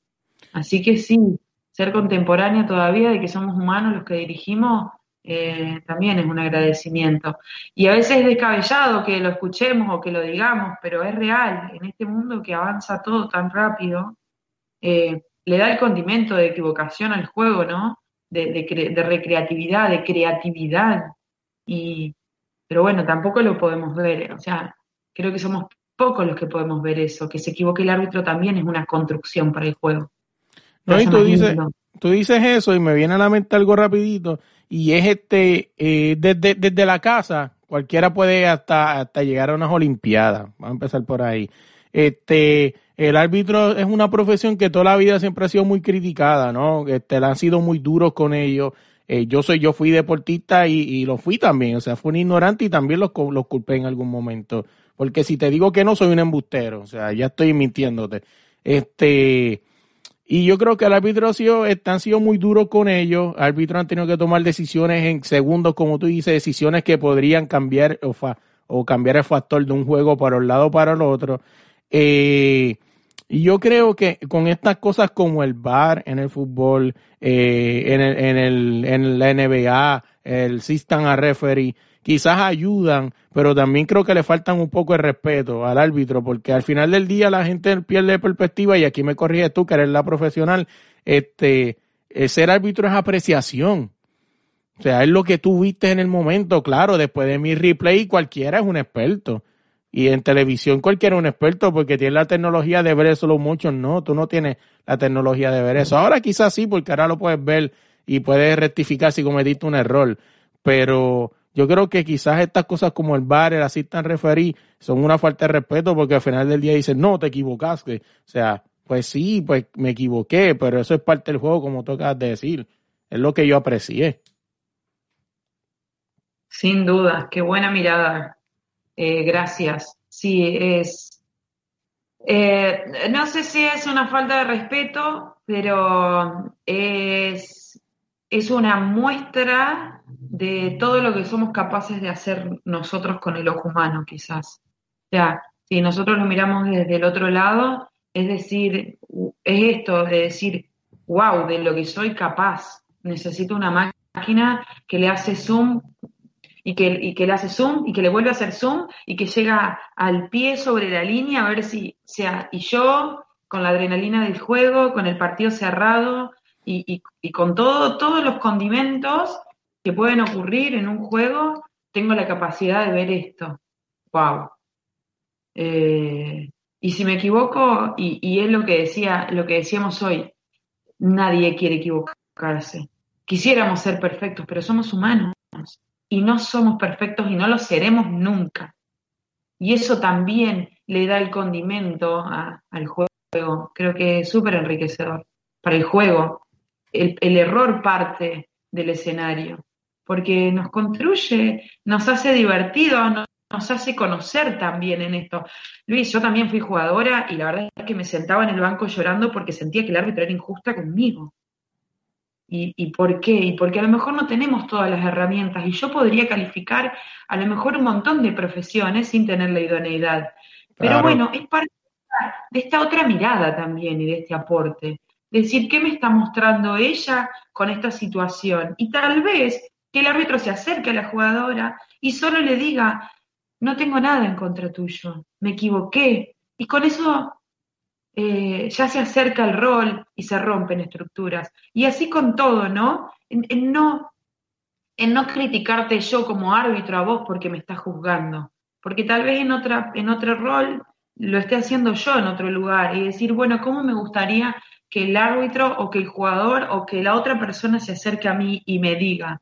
Así que sí, ser contemporánea todavía de que somos humanos los que dirigimos, eh, también es un agradecimiento. Y a veces es descabellado que lo escuchemos o que lo digamos, pero es real. En este mundo que avanza todo tan rápido, eh, le da el condimento de equivocación al juego, ¿no? De, de, recreatividad, de creatividad. Y, pero bueno, tampoco lo podemos ver. O sea, creo que somos pocos los que podemos ver eso. Que se equivoque el árbitro también es una construcción para el juego. No, y tú dices, tú dices eso y me viene a la mente algo rapidito y es este, eh, desde, desde la casa, cualquiera puede hasta, hasta llegar a unas olimpiadas, vamos a empezar por ahí. Este, el árbitro es una profesión que toda la vida siempre ha sido muy criticada, ¿no? Este, han sido muy duros con ellos. Eh, yo soy, yo fui deportista y, y, lo fui también, o sea, fui un ignorante y también los, los culpé en algún momento. Porque si te digo que no, soy un embustero, o sea, ya estoy mintiéndote. Este, y yo creo que el árbitro ha sido, han sido muy duros con ellos. El árbitro han tenido que tomar decisiones en segundos, como tú dices, decisiones que podrían cambiar o, o cambiar el factor de un juego para un lado o para el otro. Eh, y yo creo que con estas cosas como el VAR en el fútbol, eh, en, el, en, el, en la NBA, el system a referee, quizás ayudan, pero también creo que le faltan un poco de respeto al árbitro, porque al final del día la gente pierde perspectiva, y aquí me corriges tú, que eres la profesional, este, ser árbitro es apreciación. O sea, es lo que tú viste en el momento, claro, después de mi replay cualquiera es un experto. Y en televisión cualquiera es un experto porque tiene la tecnología de ver eso, los muchos no, tú no tienes la tecnología de ver eso. Ahora quizás sí, porque ahora lo puedes ver y puedes rectificar si cometiste un error, pero yo creo que quizás estas cosas como el bar, el assistant referee, son una falta de respeto porque al final del día dicen, no, te equivocaste. O sea, pues sí, pues me equivoqué, pero eso es parte del juego, como tocas de decir. Es lo que yo aprecié. Sin duda, qué buena mirada. Eh, gracias. Sí, es. Eh, no sé si es una falta de respeto, pero es, es una muestra de todo lo que somos capaces de hacer nosotros con el ojo humano, quizás. O sea, si nosotros lo miramos desde el otro lado, es decir, es esto de decir, wow, de lo que soy capaz. Necesito una máquina que le hace zoom y que, y que le hace zoom y que le vuelve a hacer zoom y que llega al pie sobre la línea a ver si sea, y yo con la adrenalina del juego, con el partido cerrado y, con todo, todos los condimentos que pueden ocurrir en un juego, tengo la capacidad de ver esto. Wow. Eh, y si me equivoco, y, es lo que decía, lo que decíamos hoy, nadie quiere equivocarse. Quisiéramos ser perfectos, pero somos humanos y no somos perfectos y no lo seremos nunca. Y eso también le da el condimento al juego. Creo que es súper enriquecedor para el juego. El, el error parte del escenario porque nos construye, nos hace divertido, nos, hace conocer también en esto. Luis, yo también fui jugadora y la verdad es que me sentaba en el banco llorando porque sentía que el árbitro era injusta conmigo. ¿Y, ¿Y, por qué? Y porque a lo mejor no tenemos todas las herramientas y yo podría calificar a lo mejor un montón de profesiones sin tener la idoneidad. Pero bueno, es parte de esta otra mirada también y de este aporte. Decir, ¿qué me está mostrando ella con esta situación? Y tal vez que el árbitro se acerque a la jugadora y solo le diga, no tengo nada en contra tuyo, me equivoqué. Y con eso eh, ya se acerca el rol y se rompen estructuras. Y así con todo, ¿no? En, no? en no criticarte yo como árbitro a vos porque me estás juzgando. Porque tal vez en, otra, en otro rol lo esté haciendo yo en otro lugar y decir, bueno, ¿cómo me gustaría que el árbitro o que el jugador o que la otra persona se acerque a mí y me diga?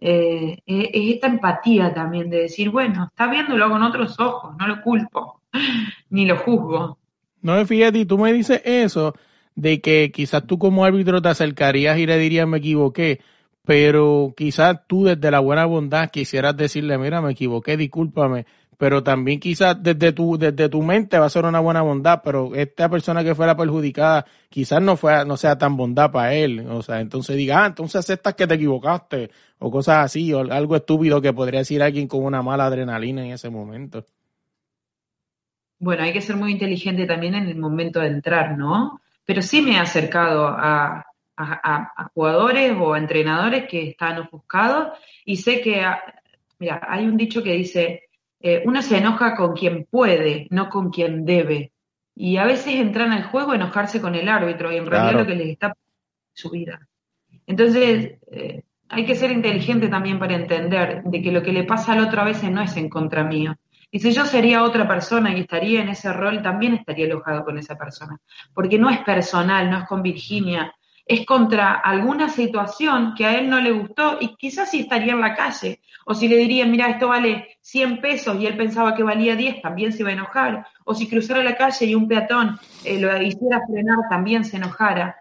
Eh, es esta empatía también de decir, bueno, está viéndolo con otros ojos, no lo culpo, ni lo juzgo. No, fíjate, tú me dices eso, de que quizás tú como árbitro te acercarías y le dirías me equivoqué, pero quizás tú desde la buena bondad quisieras decirle, mira, me equivoqué, discúlpame, pero también quizás desde tu, desde tu mente va a ser una buena bondad, pero esta persona que fuera perjudicada quizás no fue, no sea tan bondad para él, o sea, entonces diga, ah, entonces aceptas que te equivocaste, o cosas así, o algo estúpido que podría decir alguien con una mala adrenalina en ese momento. Bueno, hay que ser muy inteligente también en el momento de entrar, ¿no? Pero sí me he acercado a, a, jugadores o a entrenadores que están ofuscados y sé que, ah, mira, hay un dicho que dice, eh, uno se enoja con quien puede, no con quien debe. Y a veces entran al juego enojarse con el árbitro y en realidad lo que les está su vida. Entonces, eh, hay que ser inteligente también para entender de que lo que le pasa al otro a veces no es en contra mío. Y si yo sería otra persona y estaría en ese rol, también estaría enojado con esa persona. Porque no es personal, no es con Virginia, es contra alguna situación que a él no le gustó y quizás si estaría en la calle o si le dirían, mira, esto vale 100 pesos y él pensaba que valía 10, también se iba a enojar. O si cruzara la calle y un peatón eh, lo hiciera frenar, también se enojara.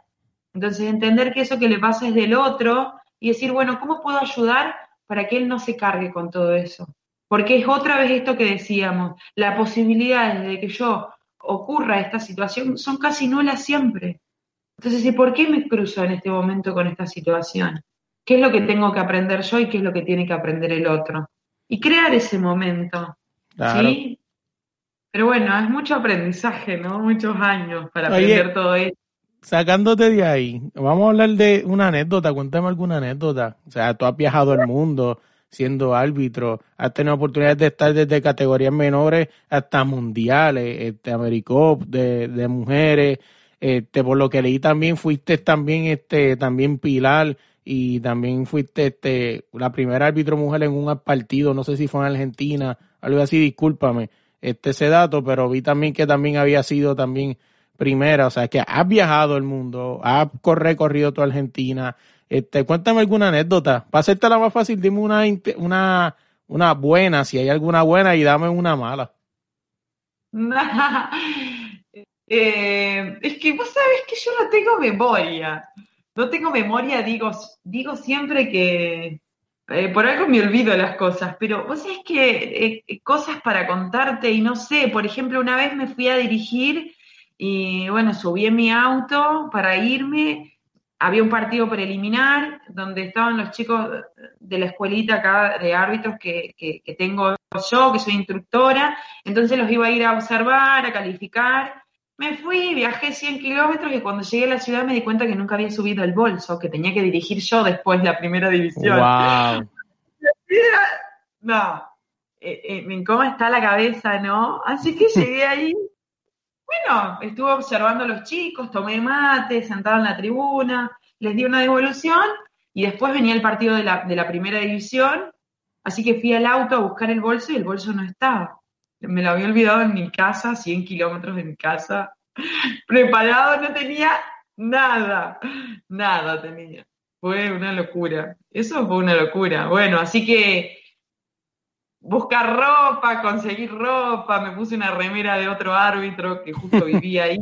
Entonces, entender que eso que le pasa es del otro y decir, bueno, ¿cómo puedo ayudar para que él no se cargue con todo eso? Porque es otra vez esto que decíamos, la posibilidad de que yo ocurra esta situación son casi nulas siempre. Entonces, ¿y por qué me cruzo en este momento con esta situación? ¿Qué es lo que tengo que aprender yo y qué es lo que tiene que aprender el otro? Y crear ese momento. ¿Sí? Pero bueno, es mucho aprendizaje, ¿no? Muchos años para aprender todo esto. Sacándote de ahí, vamos a hablar de una anécdota, cuéntame alguna anécdota. O sea, tú has viajado al mundo siendo árbitro, has tenido oportunidades de estar desde categorías menores hasta mundiales, este, Americop, de, de mujeres, este, por lo que leí también fuiste también, este, también Pilar y también fuiste este, la primera árbitro mujer en un partido, no sé si fue en Argentina, algo así, discúlpame, este, ese dato, pero vi también que también había sido también primera, o sea, que has viajado el mundo, has recorrido toda Argentina, este, cuéntame alguna anécdota, para hacerte la más fácil, dime una, una, una buena, si hay alguna buena, y dame una mala. Eh, es que vos sabés que yo no tengo memoria. No tengo memoria, digo, digo siempre que eh, por algo me olvido las cosas, pero vos sabés que eh, cosas para contarte y no sé, por ejemplo, una vez me fui a dirigir y bueno, subí en mi auto para irme, había un partido preliminar donde estaban los chicos de la escuelita acá de árbitros que, que tengo yo, que soy instructora, entonces los iba a ir a observar, a calificar me fui, viajé 100 kilómetros y cuando llegué a la ciudad me di cuenta que nunca había subido el bolso, que tenía que dirigir yo después la primera división. Wow. No, eh, eh, en cómo está la cabeza, ¿no? Así que llegué ahí. Bueno, estuve observando a los chicos, tomé mate, sentado en la tribuna, les di una devolución y después venía el partido de la, de la primera división. Así que fui al auto a buscar el bolso y el bolso no estaba me lo había olvidado en mi casa, 100 kilómetros de mi casa, preparado, no tenía nada, nada tenía. Fue una locura, eso fue una locura. Bueno, así que buscar ropa, conseguir ropa, me puse una remera de otro árbitro que justo vivía ahí.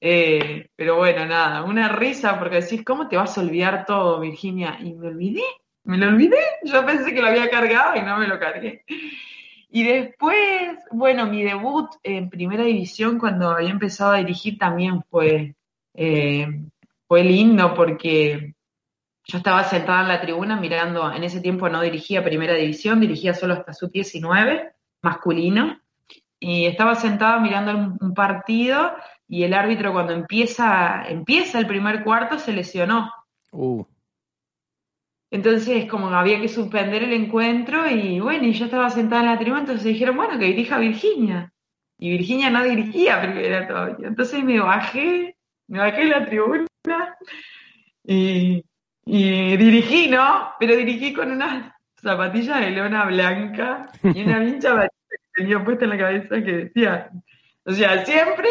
Eh, pero bueno, nada, una risa porque decís, ¿cómo te vas a olvidar todo, Virginia? Y me olvidé, me lo olvidé. Yo pensé que lo había cargado y no me lo cargué. Y después, bueno, mi debut en primera división cuando había empezado a dirigir también fue, eh, fue lindo porque yo estaba sentada en la tribuna mirando, en ese tiempo no dirigía primera división, dirigía solo hasta sub 19, masculino, y estaba sentada mirando un, partido y el árbitro cuando empieza, empieza el primer cuarto se lesionó. Uh. Entonces, como había que suspender el encuentro y bueno, y yo estaba sentada en la tribuna, entonces dijeron, bueno, que dirija Virginia. Y Virginia no dirigía primera todavía. Entonces me bajé, me bajé en la tribuna y, dirigí, ¿no? Pero dirigí con unas zapatillas de lona blanca y una pincha que tenía puesta en la cabeza que decía, o sea, siempre,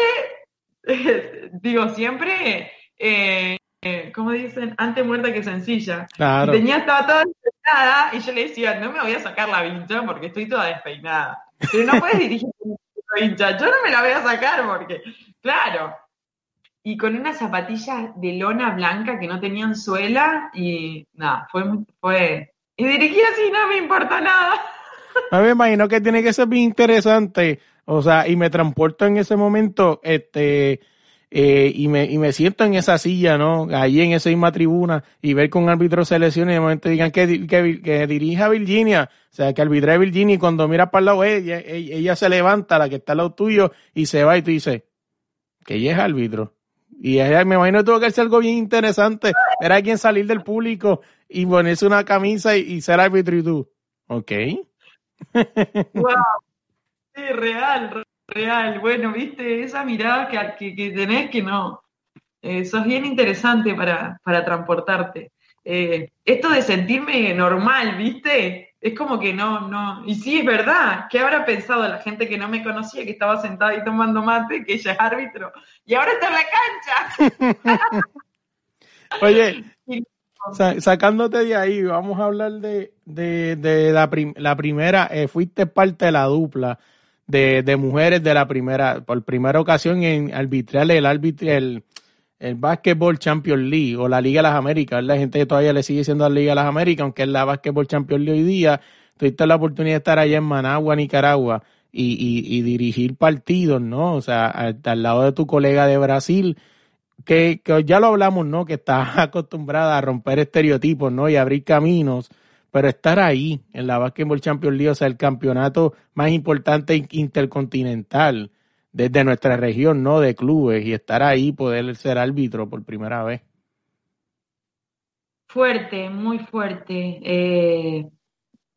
digo, siempre... Eh, eh, ¿cómo dicen? Antes muerta que sencilla. Claro. tenía, estaba toda despeinada y yo le decía, no me voy a sacar la vincha porque estoy toda despeinada. Pero no puedes dirigir con vincha, yo no me la voy a sacar porque, claro. y con unas zapatillas de lona blanca que no tenían suela y nada, fue, fue, y dirigí así, no me importa nada. A me imagino que tiene que ser bien interesante, o sea, y me transporto en ese momento, este, eh, y, me, y me siento en esa silla, ¿no? Ahí en esa misma tribuna y ver con árbitros selecciones y de momento digan que, que, que dirija Virginia, o sea, que arbitre Virginia y cuando miras para el lado, ella, ella, se levanta, la que está al lado tuyo, y se va y tú dices, que ella es árbitro. Y ella, me imagino que tuvo que ser algo bien interesante. Era quien salir del público y ponerse una camisa y, ser árbitro y tú. Ok. wow. Sí, real, real. Bueno, viste, esa mirada que, que, tenés que no. Eso es bien interesante para, para transportarte. Eh, esto de sentirme normal, ¿viste? Es como que no, no. Y sí, es verdad. ¿Qué habrá pensado la gente que no me conocía, que estaba sentada ahí tomando mate, que ella es árbitro? Y ahora está en la cancha. Oye, sacándote de ahí, vamos a hablar de, de, de la, la, primera. Eh, fuiste parte de la dupla de, de, mujeres de la primera, por primera ocasión en arbitrar el, el, el Basketball Champions League o la Liga de las Américas, la gente todavía le sigue diciendo la Liga de las Américas, aunque es la Basketball Champions League hoy día, tuviste la oportunidad de estar allá en Managua, Nicaragua, y, y, y dirigir partidos, ¿no? O sea, al, lado de tu colega de Brasil, que, que ya lo hablamos, ¿no? Que estás acostumbrada a romper estereotipos, ¿no? Y abrir caminos, pero estar ahí en la Basketball Champions League, o sea, el campeonato más importante intercontinental, desde nuestra región, ¿no? De clubes y estar ahí, poder ser árbitro por primera vez. Fuerte, muy fuerte. Eh,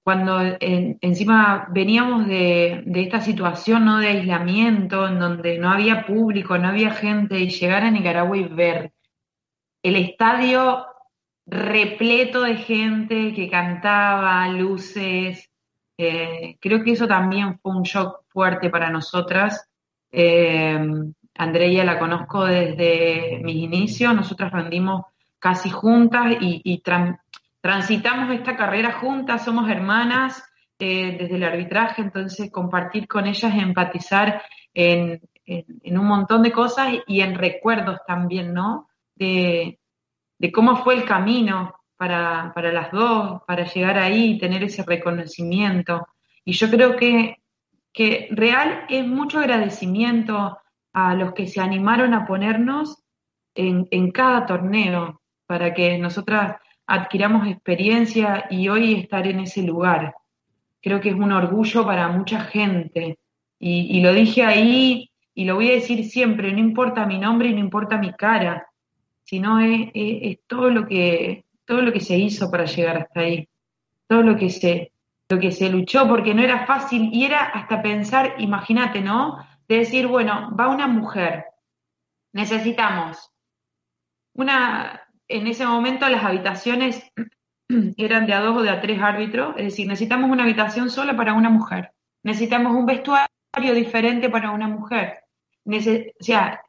cuando encima veníamos de, de, esta situación, ¿no? De aislamiento, en donde no había público, no había gente, y llegar a Nicaragua y ver el estadio repleto de gente que cantaba, luces. Eh, creo que eso también fue un shock fuerte para nosotras. Eh, Andrea la conozco desde mis inicios, nosotras rendimos casi juntas y, transitamos esta carrera juntas, somos hermanas eh, desde el arbitraje, entonces compartir con ellas, empatizar en, un montón de cosas y en recuerdos también, ¿no? De, cómo fue el camino para, para las dos, para llegar ahí y tener ese reconocimiento. Y yo creo que que real es mucho agradecimiento a los que se animaron a ponernos en, cada torneo para que nosotras adquiramos experiencia y hoy estar en ese lugar. Creo que es un orgullo para mucha gente. Y, lo dije ahí y lo voy a decir siempre, no importa mi nombre y no importa mi cara, sino es, es todo, lo que, todo lo que se hizo para llegar hasta ahí, todo lo que se, lo que se luchó porque no era fácil y era hasta pensar, imagínate, ¿no? De decir, bueno, va una mujer, necesitamos una, en ese momento las habitaciones eran de a dos o de a tres árbitros, es decir, necesitamos una habitación sola para una mujer, necesitamos un vestuario diferente para una mujer, o sea,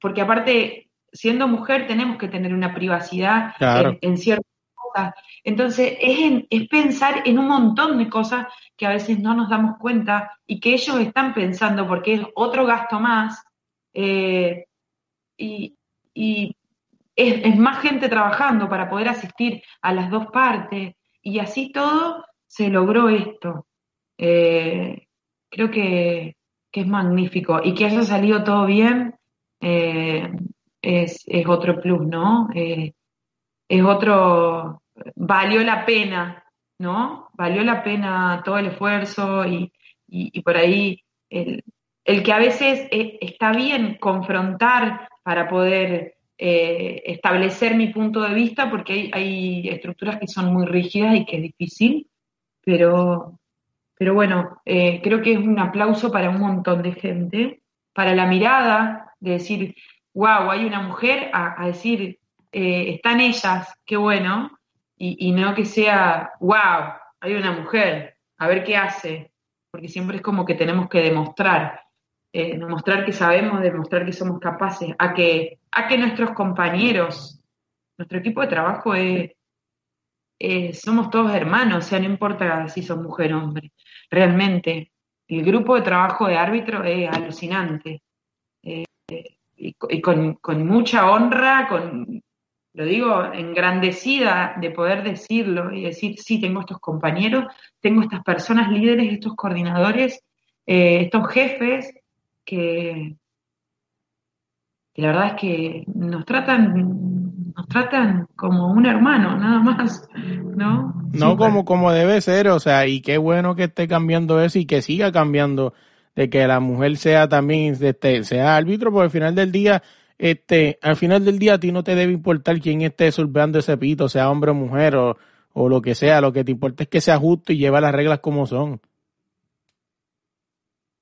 porque aparte, siendo mujer tenemos que tener una privacidad en, en ciertas cosas. Entonces, es, pensar en un montón de cosas que a veces no nos damos cuenta y que ellos están pensando porque es otro gasto más eh, y, es, más gente trabajando para poder asistir a las dos partes y así todo se logró esto. Eh, creo que, es magnífico y que haya salido todo bien eh, es, otro plus, ¿no? es otro valió la pena, ¿no? Valió la pena todo el esfuerzo y, por ahí el, que a veces eh, está bien confrontar para poder eh, establecer mi punto de vista, porque hay, estructuras que son muy rígidas y que es difícil, pero, pero bueno, eh, creo que es un aplauso para un montón de gente, para la mirada de decir, wow, hay una mujer, a, decir, están ellas, qué bueno, y, no que sea, wow, hay una mujer, a ver qué hace, porque siempre es como que tenemos que demostrar, eh, demostrar que sabemos, demostrar que somos capaces, a que, a que nuestros compañeros, nuestro equipo de trabajo es, somos todos hermanos, o sea, no importa si son mujer o hombre, realmente. El grupo de trabajo de árbitro es alucinante. Eh, y, con, con, mucha honra, con, lo digo, engrandecida de poder decirlo y decir, sí, tengo estos compañeros, tengo estas personas líderes, estos coordinadores, eh, estos jefes que, la verdad es que nos tratan, nos tratan como un hermano, nada más, ¿no? No como, como debe ser, o sea, y qué bueno que esté cambiando eso y que siga cambiando, de que la mujer sea también, este, sea árbitro, porque al final del día, este, al final del día a ti no te debe importar quién esté surveando ese pito, sea hombre o mujer o, o lo que sea, lo que te importa es que sea justo y lleva las reglas como son.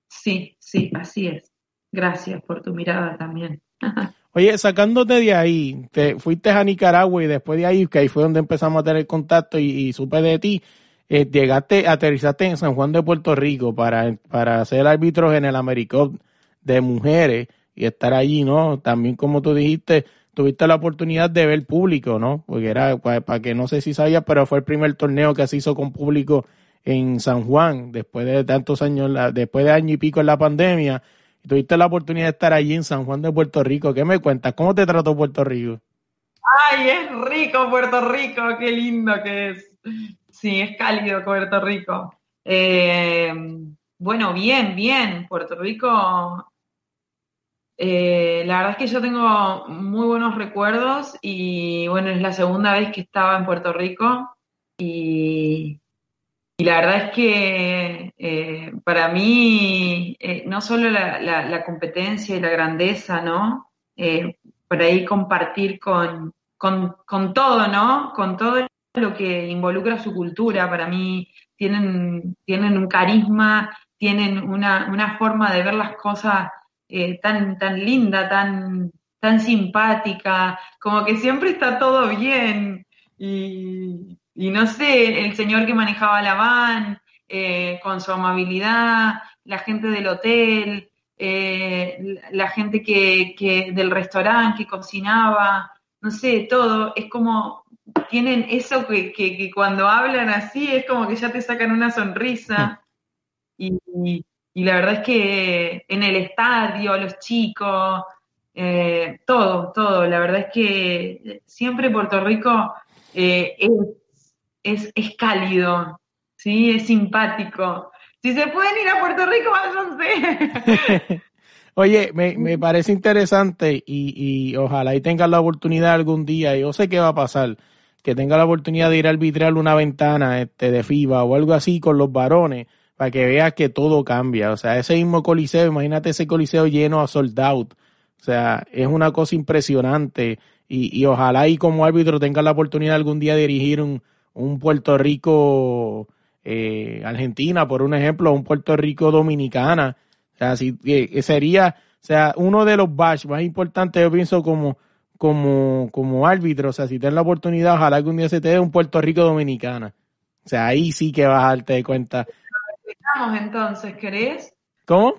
Sí, sí, así es. Gracias por tu mirada también. Oye, sacándote de ahí, te fuiste a Nicaragua y después de ahí, que ahí fue donde empezamos a tener contacto y, supe de ti, eh, llegaste, aterrizaste en San Juan de Puerto Rico para, para ser árbitro en el Americop de mujeres y estar allí, ¿no? También como tú dijiste, tuviste la oportunidad de ver público, ¿no? Porque era, para, que no sé si sabías, pero fue el primer torneo que se hizo con público en San Juan, después de tantos años, después de año y pico en la pandemia, tuviste la oportunidad de estar allí en San Juan de Puerto Rico. ¿Qué me cuentas? ¿Cómo te trató Puerto Rico? Ay, es rico Puerto Rico, qué lindo que es. Sí, es cálido Puerto Rico. Eh, bueno, bien, bien. Puerto Rico, eh, la verdad es que yo tengo muy buenos recuerdos y bueno, es la segunda vez que estaba en Puerto Rico y la verdad es que eh, para mí, no solo la, competencia y la grandeza, ¿no? Por ahí compartir con, con, todo, ¿no? Con todo lo que involucra su cultura, para mí tienen, tienen un carisma, tienen una, una forma de ver las cosas tan, tan linda, tan, tan simpática, como que siempre está todo bien. Y, y no sé, el señor que manejaba la van, eh, con su amabilidad, la gente del hotel, eh, la gente que, que del restaurante que cocinaba, no sé, todo, es como, tienen eso que, que, cuando hablan así es como que ya te sacan una sonrisa. Y, y, la verdad es que en el estadio, los chicos, eh, todo, todo, la verdad es que siempre Puerto Rico es es, es cálido, ¿sí? Es simpático. Si se pueden ir a Puerto Rico, váyanse. Oye, me, me, parece interesante y, y ojalá y tengas la oportunidad algún día, yo sé que va a pasar, que tenga la oportunidad de ir a arbitrar una ventana este, de FIBA o algo así con los varones, para que veas que todo cambia. O sea, ese mismo coliseo, imagínate ese coliseo lleno a sold out. O sea, es una cosa impresionante y, y ojalá y como árbitro tengas la oportunidad algún día de dirigir un, un Puerto Rico eh, Argentina, por un ejemplo, un Puerto Rico Dominicana. O sea, si, eh, sería, o sea, uno de los bash más importantes, yo pienso, como, como, como árbitro. O sea, si tienes la oportunidad, ojalá que un día se te dé un Puerto Rico Dominicana. O sea, ahí sí que vas a darte cuenta. Lo decretamos entonces, ¿querés? ¿Cómo?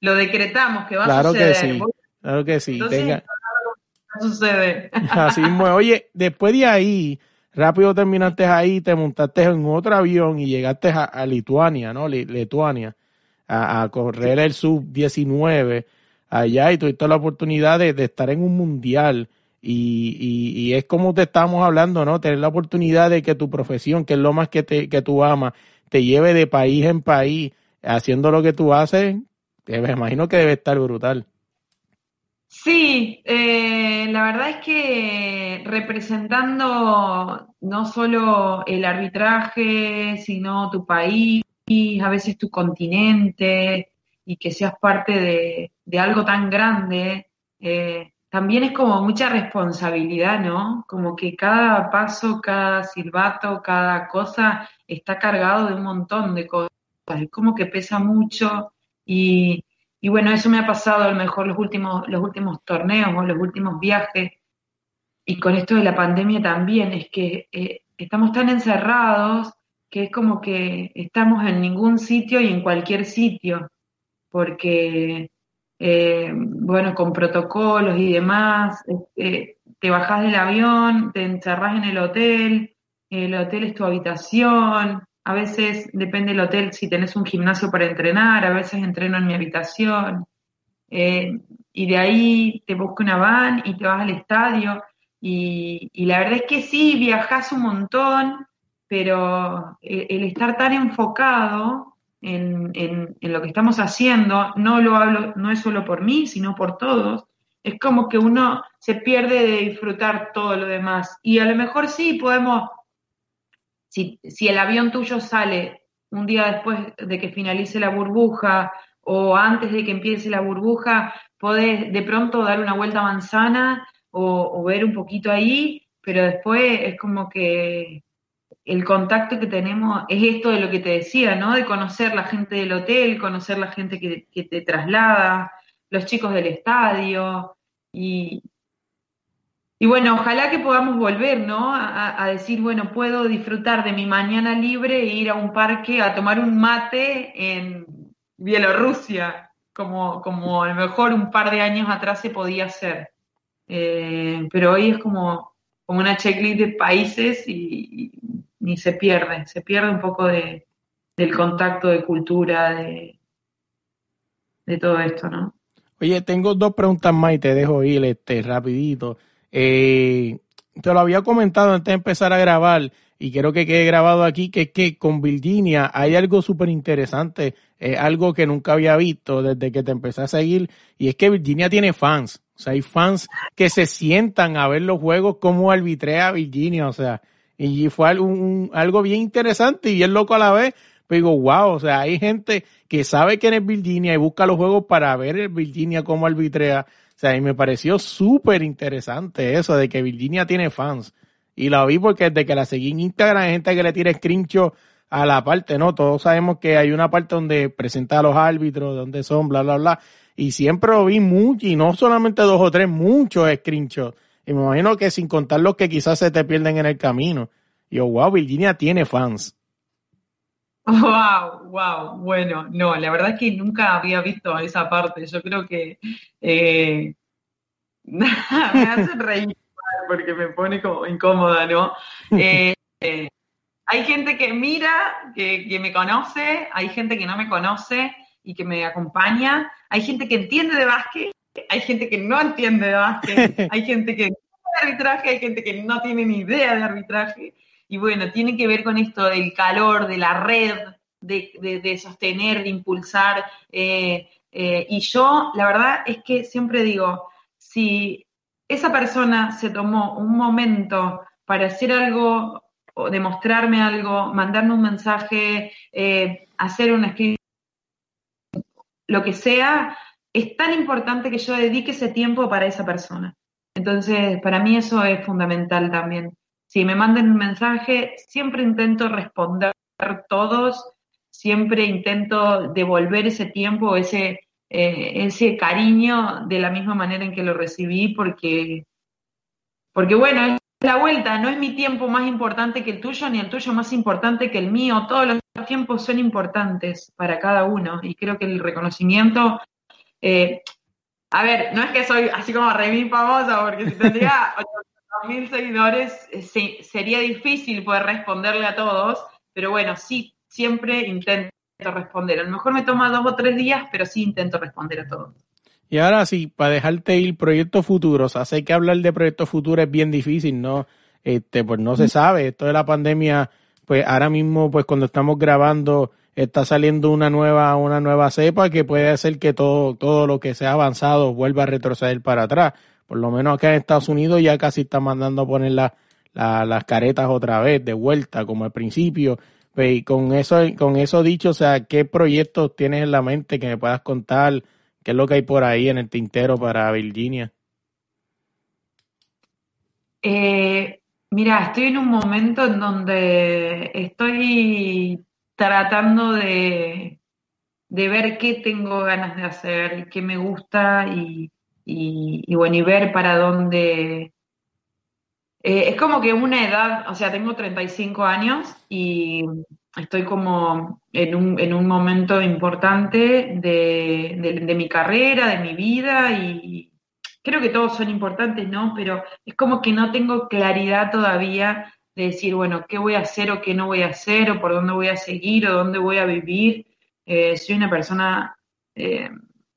Lo decretamos que va a suceder. Que sí, claro que sí. Tenga... sucede. Así Oye, después de ahí, rápido terminaste ahí, te montaste en otro avión y llegaste a, Lituania, ¿no? Lituania, a, correr el sub-19 allá y tuviste la oportunidad de, estar en un mundial. Y, es como te estamos hablando, ¿no? Tener la oportunidad de que tu profesión, que es lo más que, te, que tú amas, te lleve de país en país haciendo lo que tú haces, me imagino que debe estar brutal. Sí, eh, la verdad es que representando no solo el arbitraje, sino tu país, a veces tu continente, y que seas parte de, algo tan grande, eh, también es como mucha responsabilidad, ¿no? Como que cada paso, cada silbato, cada cosa está cargado de un montón de cosas. Es como que pesa mucho y y bueno, eso me ha pasado a lo mejor los últimos, los últimos torneos o los últimos viajes. Y con esto de la pandemia también, es que eh, estamos tan encerrados que es como que estamos en ningún sitio y en cualquier sitio, porque, eh, bueno, con protocolos y demás, eh, te bajás del avión, te encerrás en el hotel, el hotel es tu habitación, a veces depende del hotel si tenés un gimnasio para entrenar, a veces entreno en mi habitación. Eh, y de ahí te busca una van y te vas al estadio. Y, la verdad es que sí, viajas un montón, pero el, estar tan enfocado en, en, lo que estamos haciendo, no lo hablo, no es solo por mí, sino por todos, es como que uno se pierde de disfrutar todo lo demás. Y a lo mejor sí podemos, si, si el avión tuyo sale un día después de que finalice la burbuja o antes de que empiece la burbuja, podés de pronto dar una vuelta a manzana o, ver un poquito ahí, pero después es como que el contacto que tenemos es esto de lo que te decía, ¿no? De conocer la gente del hotel, conocer la gente que, te traslada, los chicos del estadio, y, bueno, ojalá que podamos volver, ¿no? A, a, decir, bueno, puedo disfrutar de mi mañana libre e ir a un parque a tomar un mate en Bielorrusia, como, como a lo mejor un par de años atrás se podía hacer. Eh, pero hoy es como, como una checklist de países y, ni se pierde, se pierde un poco de, del contacto de cultura, de, de todo esto, ¿no? Oye, tengo dos preguntas más y te dejo ir este, rapidito. Eh, te lo había comentado antes de empezar a grabar y quiero que quede grabado aquí, que es que con Virginia hay algo súper interesante, algo que nunca había visto desde que te empecé a seguir, y es que Virginia tiene fans. O sea, hay fans que se sientan a ver los juegos como arbitrea Virginia, o sea, y fue algo, algo bien interesante y bien loco a la vez. Pero digo, wow, o sea, hay gente que sabe quién es Virginia y busca los juegos para ver Virginia como arbitrea. O sea, y me pareció súper interesante eso de que Virginia tiene fans. Y la vi porque desde que la seguí en Instagram hay gente que le tira screenshot a la parte, ¿no? Todos sabemos que hay una parte donde presenta a los árbitros, de dónde son, bla, bla, bla y siempre lo vi mucho, y no solamente dos o tres, muchos screenshots. Y me imagino que sin contar los que quizás se te pierden en el camino. Y yo, wow, Virginia tiene fans. Wow, wow, bueno, no, la verdad es que nunca había visto esa parte. Yo creo que eh, me hace reír porque me pone como incómoda, ¿no? Eh, eh, hay gente que mira, que, que me conoce, hay gente que no me conoce y que me acompaña. Hay gente que entiende de básquet, hay gente que no entiende de básquet, hay gente que no de arbitraje, hay gente que no tiene ni idea de arbitraje. Y bueno, tiene que ver con esto del calor, de la red, de, sostener, de impulsar. Eh, eh, y yo, la verdad es que siempre digo, si esa persona se tomó un momento para hacer algo o demostrarme algo, mandarme un mensaje, eh, hacer una escritura, lo que sea, es tan importante que yo dedique ese tiempo para esa persona. Entonces, para mí eso es fundamental también. Si me mandan un mensaje, siempre intento responder todos, siempre intento devolver ese tiempo, ese, eh, ese cariño de la misma manera en que lo recibí, porque, porque bueno, es la vuelta, no es mi tiempo más importante que el tuyo, ni el tuyo más importante que el mío, todos los tiempos son importantes para cada uno y creo que el reconocimiento, eh, a ver, no es que soy así como re famosa, porque si tendría mil seguidores eh, sería difícil poder responderle a todos, pero bueno, sí, siempre intento responder. A lo mejor me toma dos o tres días, pero sí intento responder a todos. Y ahora sí, para dejarte ir, proyectos futuros. O sea, sé que hablar de proyectos futuros es bien difícil, ¿no? Este, pues no se sabe. Esto de la pandemia pues ahora mismo, pues cuando estamos grabando, está saliendo una nueva, una nueva cepa que puede hacer que todo, todo lo que se ha avanzado vuelva a retroceder para atrás. Por lo menos acá en Estados Unidos ya casi está mandando a poner las caretas otra vez, de vuelta, como al principio. Pues, y con eso, con eso dicho, o sea, ¿qué proyectos tienes en la mente que me puedas contar? ¿Qué es lo que hay por ahí en el tintero para Virginia? Eh, Mira, estoy en un momento en donde estoy tratando de, ver qué tengo ganas de hacer, qué me gusta y, y, bueno, y ver para dónde... Eh, es como que una edad, o sea, tengo 35 años y estoy como en un, en un momento importante de, de mi carrera, de mi vida y, creo que todos son importantes, ¿no? Pero es como que no tengo claridad todavía de decir, bueno, qué voy a hacer o qué no voy a hacer, o por dónde voy a seguir, o dónde voy a vivir. Eh, soy una persona eh,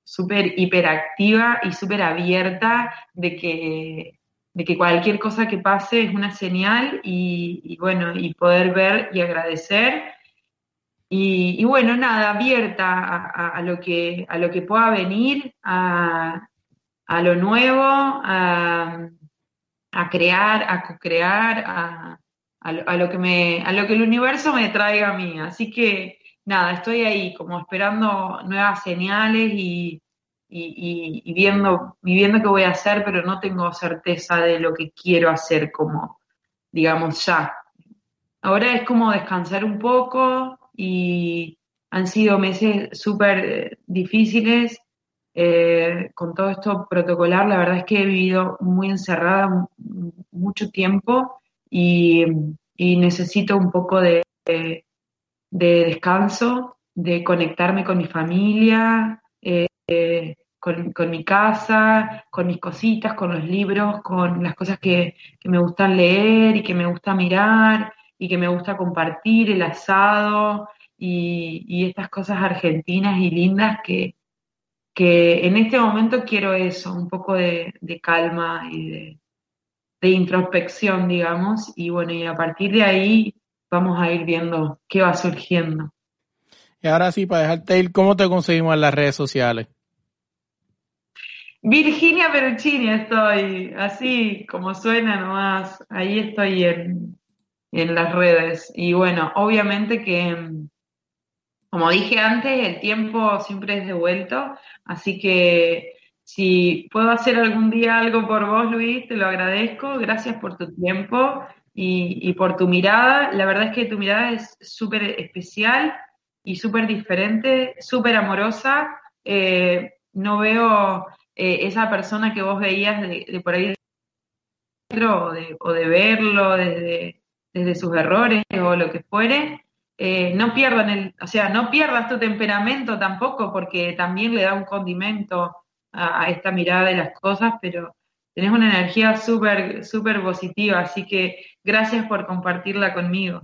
súper hiperactiva y súper abierta de que, de que cualquier cosa que pase es una señal y, bueno, y poder ver y agradecer. Y, bueno, nada, abierta a, lo que, a lo que pueda venir, a, lo nuevo, a, crear, a co-crear, a, a, lo que me, a lo que el universo me traiga a mí. Así que nada, estoy ahí como esperando nuevas señales y, y, viendo, viendo qué voy a hacer, pero no tengo certeza de lo que quiero hacer como, digamos, ya. Ahora es como descansar un poco y han sido meses súper difíciles eh, con todo esto protocolar. La verdad es que he vivido muy encerrada mucho tiempo y, necesito un poco de de descanso, de conectarme con mi familia, eh, con, mi casa, con mis cositas, con los libros, con las cosas que, me gustan leer y que me gusta mirar y que me gusta compartir, el asado y, estas cosas argentinas y lindas que en este momento quiero eso, un poco de, calma y de, de introspección, digamos, y bueno, y a partir de ahí vamos a ir viendo qué va surgiendo. Y ahora sí, para dejarte ir, ¿cómo te conseguimos en las redes sociales? Virginia Peruccini estoy, así como suena nomás, ahí estoy en, en las redes. Y bueno, obviamente que, como dije antes, el tiempo siempre es devuelto, así que si puedo hacer algún día algo por vos, Luis, te lo agradezco. Gracias por tu tiempo y, por tu mirada. La verdad es que tu mirada es súper especial y súper diferente, súper amorosa. Eh, no veo eh, esa persona que vos veías de, por ahí o de, o de verlo desde, desde, sus errores o lo que fuere. Eh, no pierdan el, o sea, no pierdas tu temperamento tampoco, porque también le da un condimento a, a esta mirada de las cosas, pero tenés una energía súper, súper positiva, así que gracias por compartirla conmigo.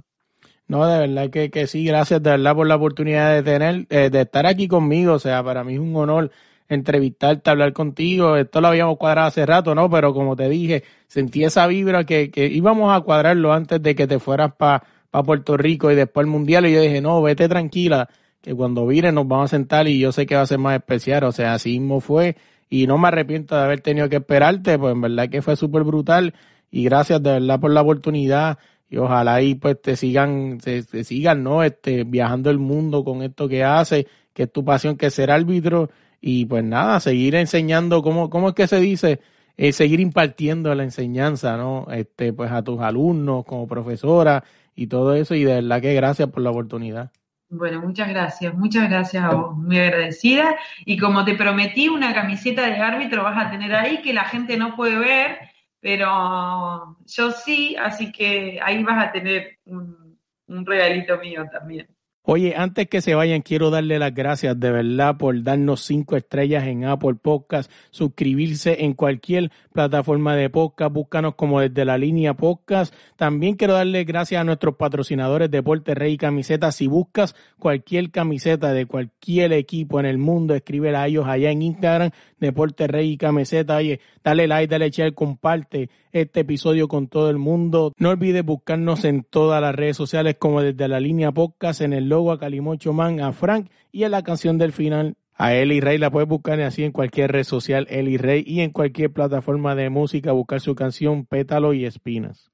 No, de verdad que, que sí, gracias de verdad por la oportunidad de tener, eh, de estar aquí conmigo, o sea, para mí es un honor entrevistarte, hablar contigo, esto lo habíamos cuadrado hace rato, ¿no? Pero como te dije, sentí esa vibra que, que íbamos a cuadrarlo antes de que te fueras para pa Puerto Rico y después el Mundial y yo dije, no, vete tranquila, cuando vire nos vamos a sentar y yo sé que va a ser más especial, o sea, así mismo fue y no me arrepiento de haber tenido que esperarte, pues en verdad que fue súper brutal y gracias de verdad por la oportunidad y ojalá ahí pues te sigan, te, sigan, ¿no? Este, viajando el mundo con esto que hace, que es tu pasión, que es ser árbitro y pues nada, seguir enseñando, ¿cómo, cómo es que se dice? Eh, seguir impartiendo la enseñanza, ¿no? Este, pues a tus alumnos como profesora y todo eso y de verdad que gracias por la oportunidad. Bueno, muchas gracias, muchas gracias a vos, muy agradecida. Y como te prometí, una camiseta de árbitro vas a tener ahí que la gente no puede ver, pero yo sí, así que ahí vas a tener un, un regalito mío también. Oye, antes que se vayan, quiero darle las gracias de verdad por darnos cinco estrellas en Apple Podcast, suscribirse en cualquier plataforma de podcast, búscanos como desde la línea podcast. También quiero darle gracias a nuestros patrocinadores Deporte Rey Camisetas. Si buscas cualquier camiseta de cualquier equipo en el mundo, escríbela a ellos allá en Instagram, Deporte Rey y Camiseta. Oye, dale like, dale share, comparte este episodio con todo el mundo. No olvides buscarnos en todas las redes sociales como desde la línea podcast, en el logo a Calimocho Man, a Frank y en la canción del final a Eli Rey. La puedes buscar así en cualquier red social, Eli Rey, y en cualquier plataforma de música, buscar su canción Pétalo y Espinas.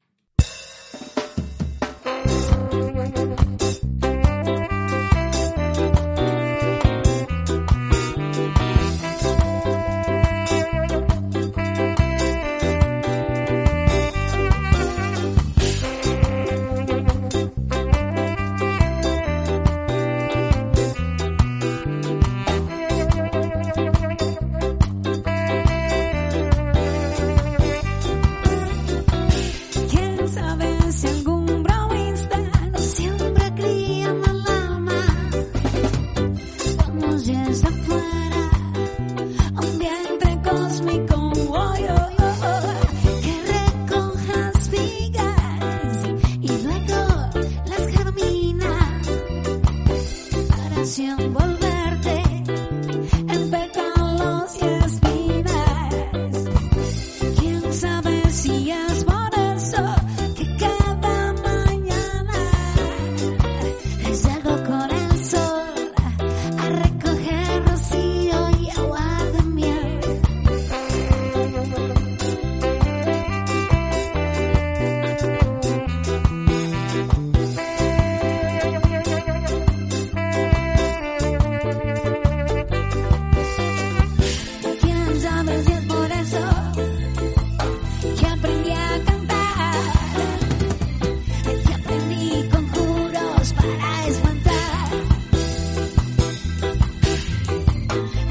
Thank you.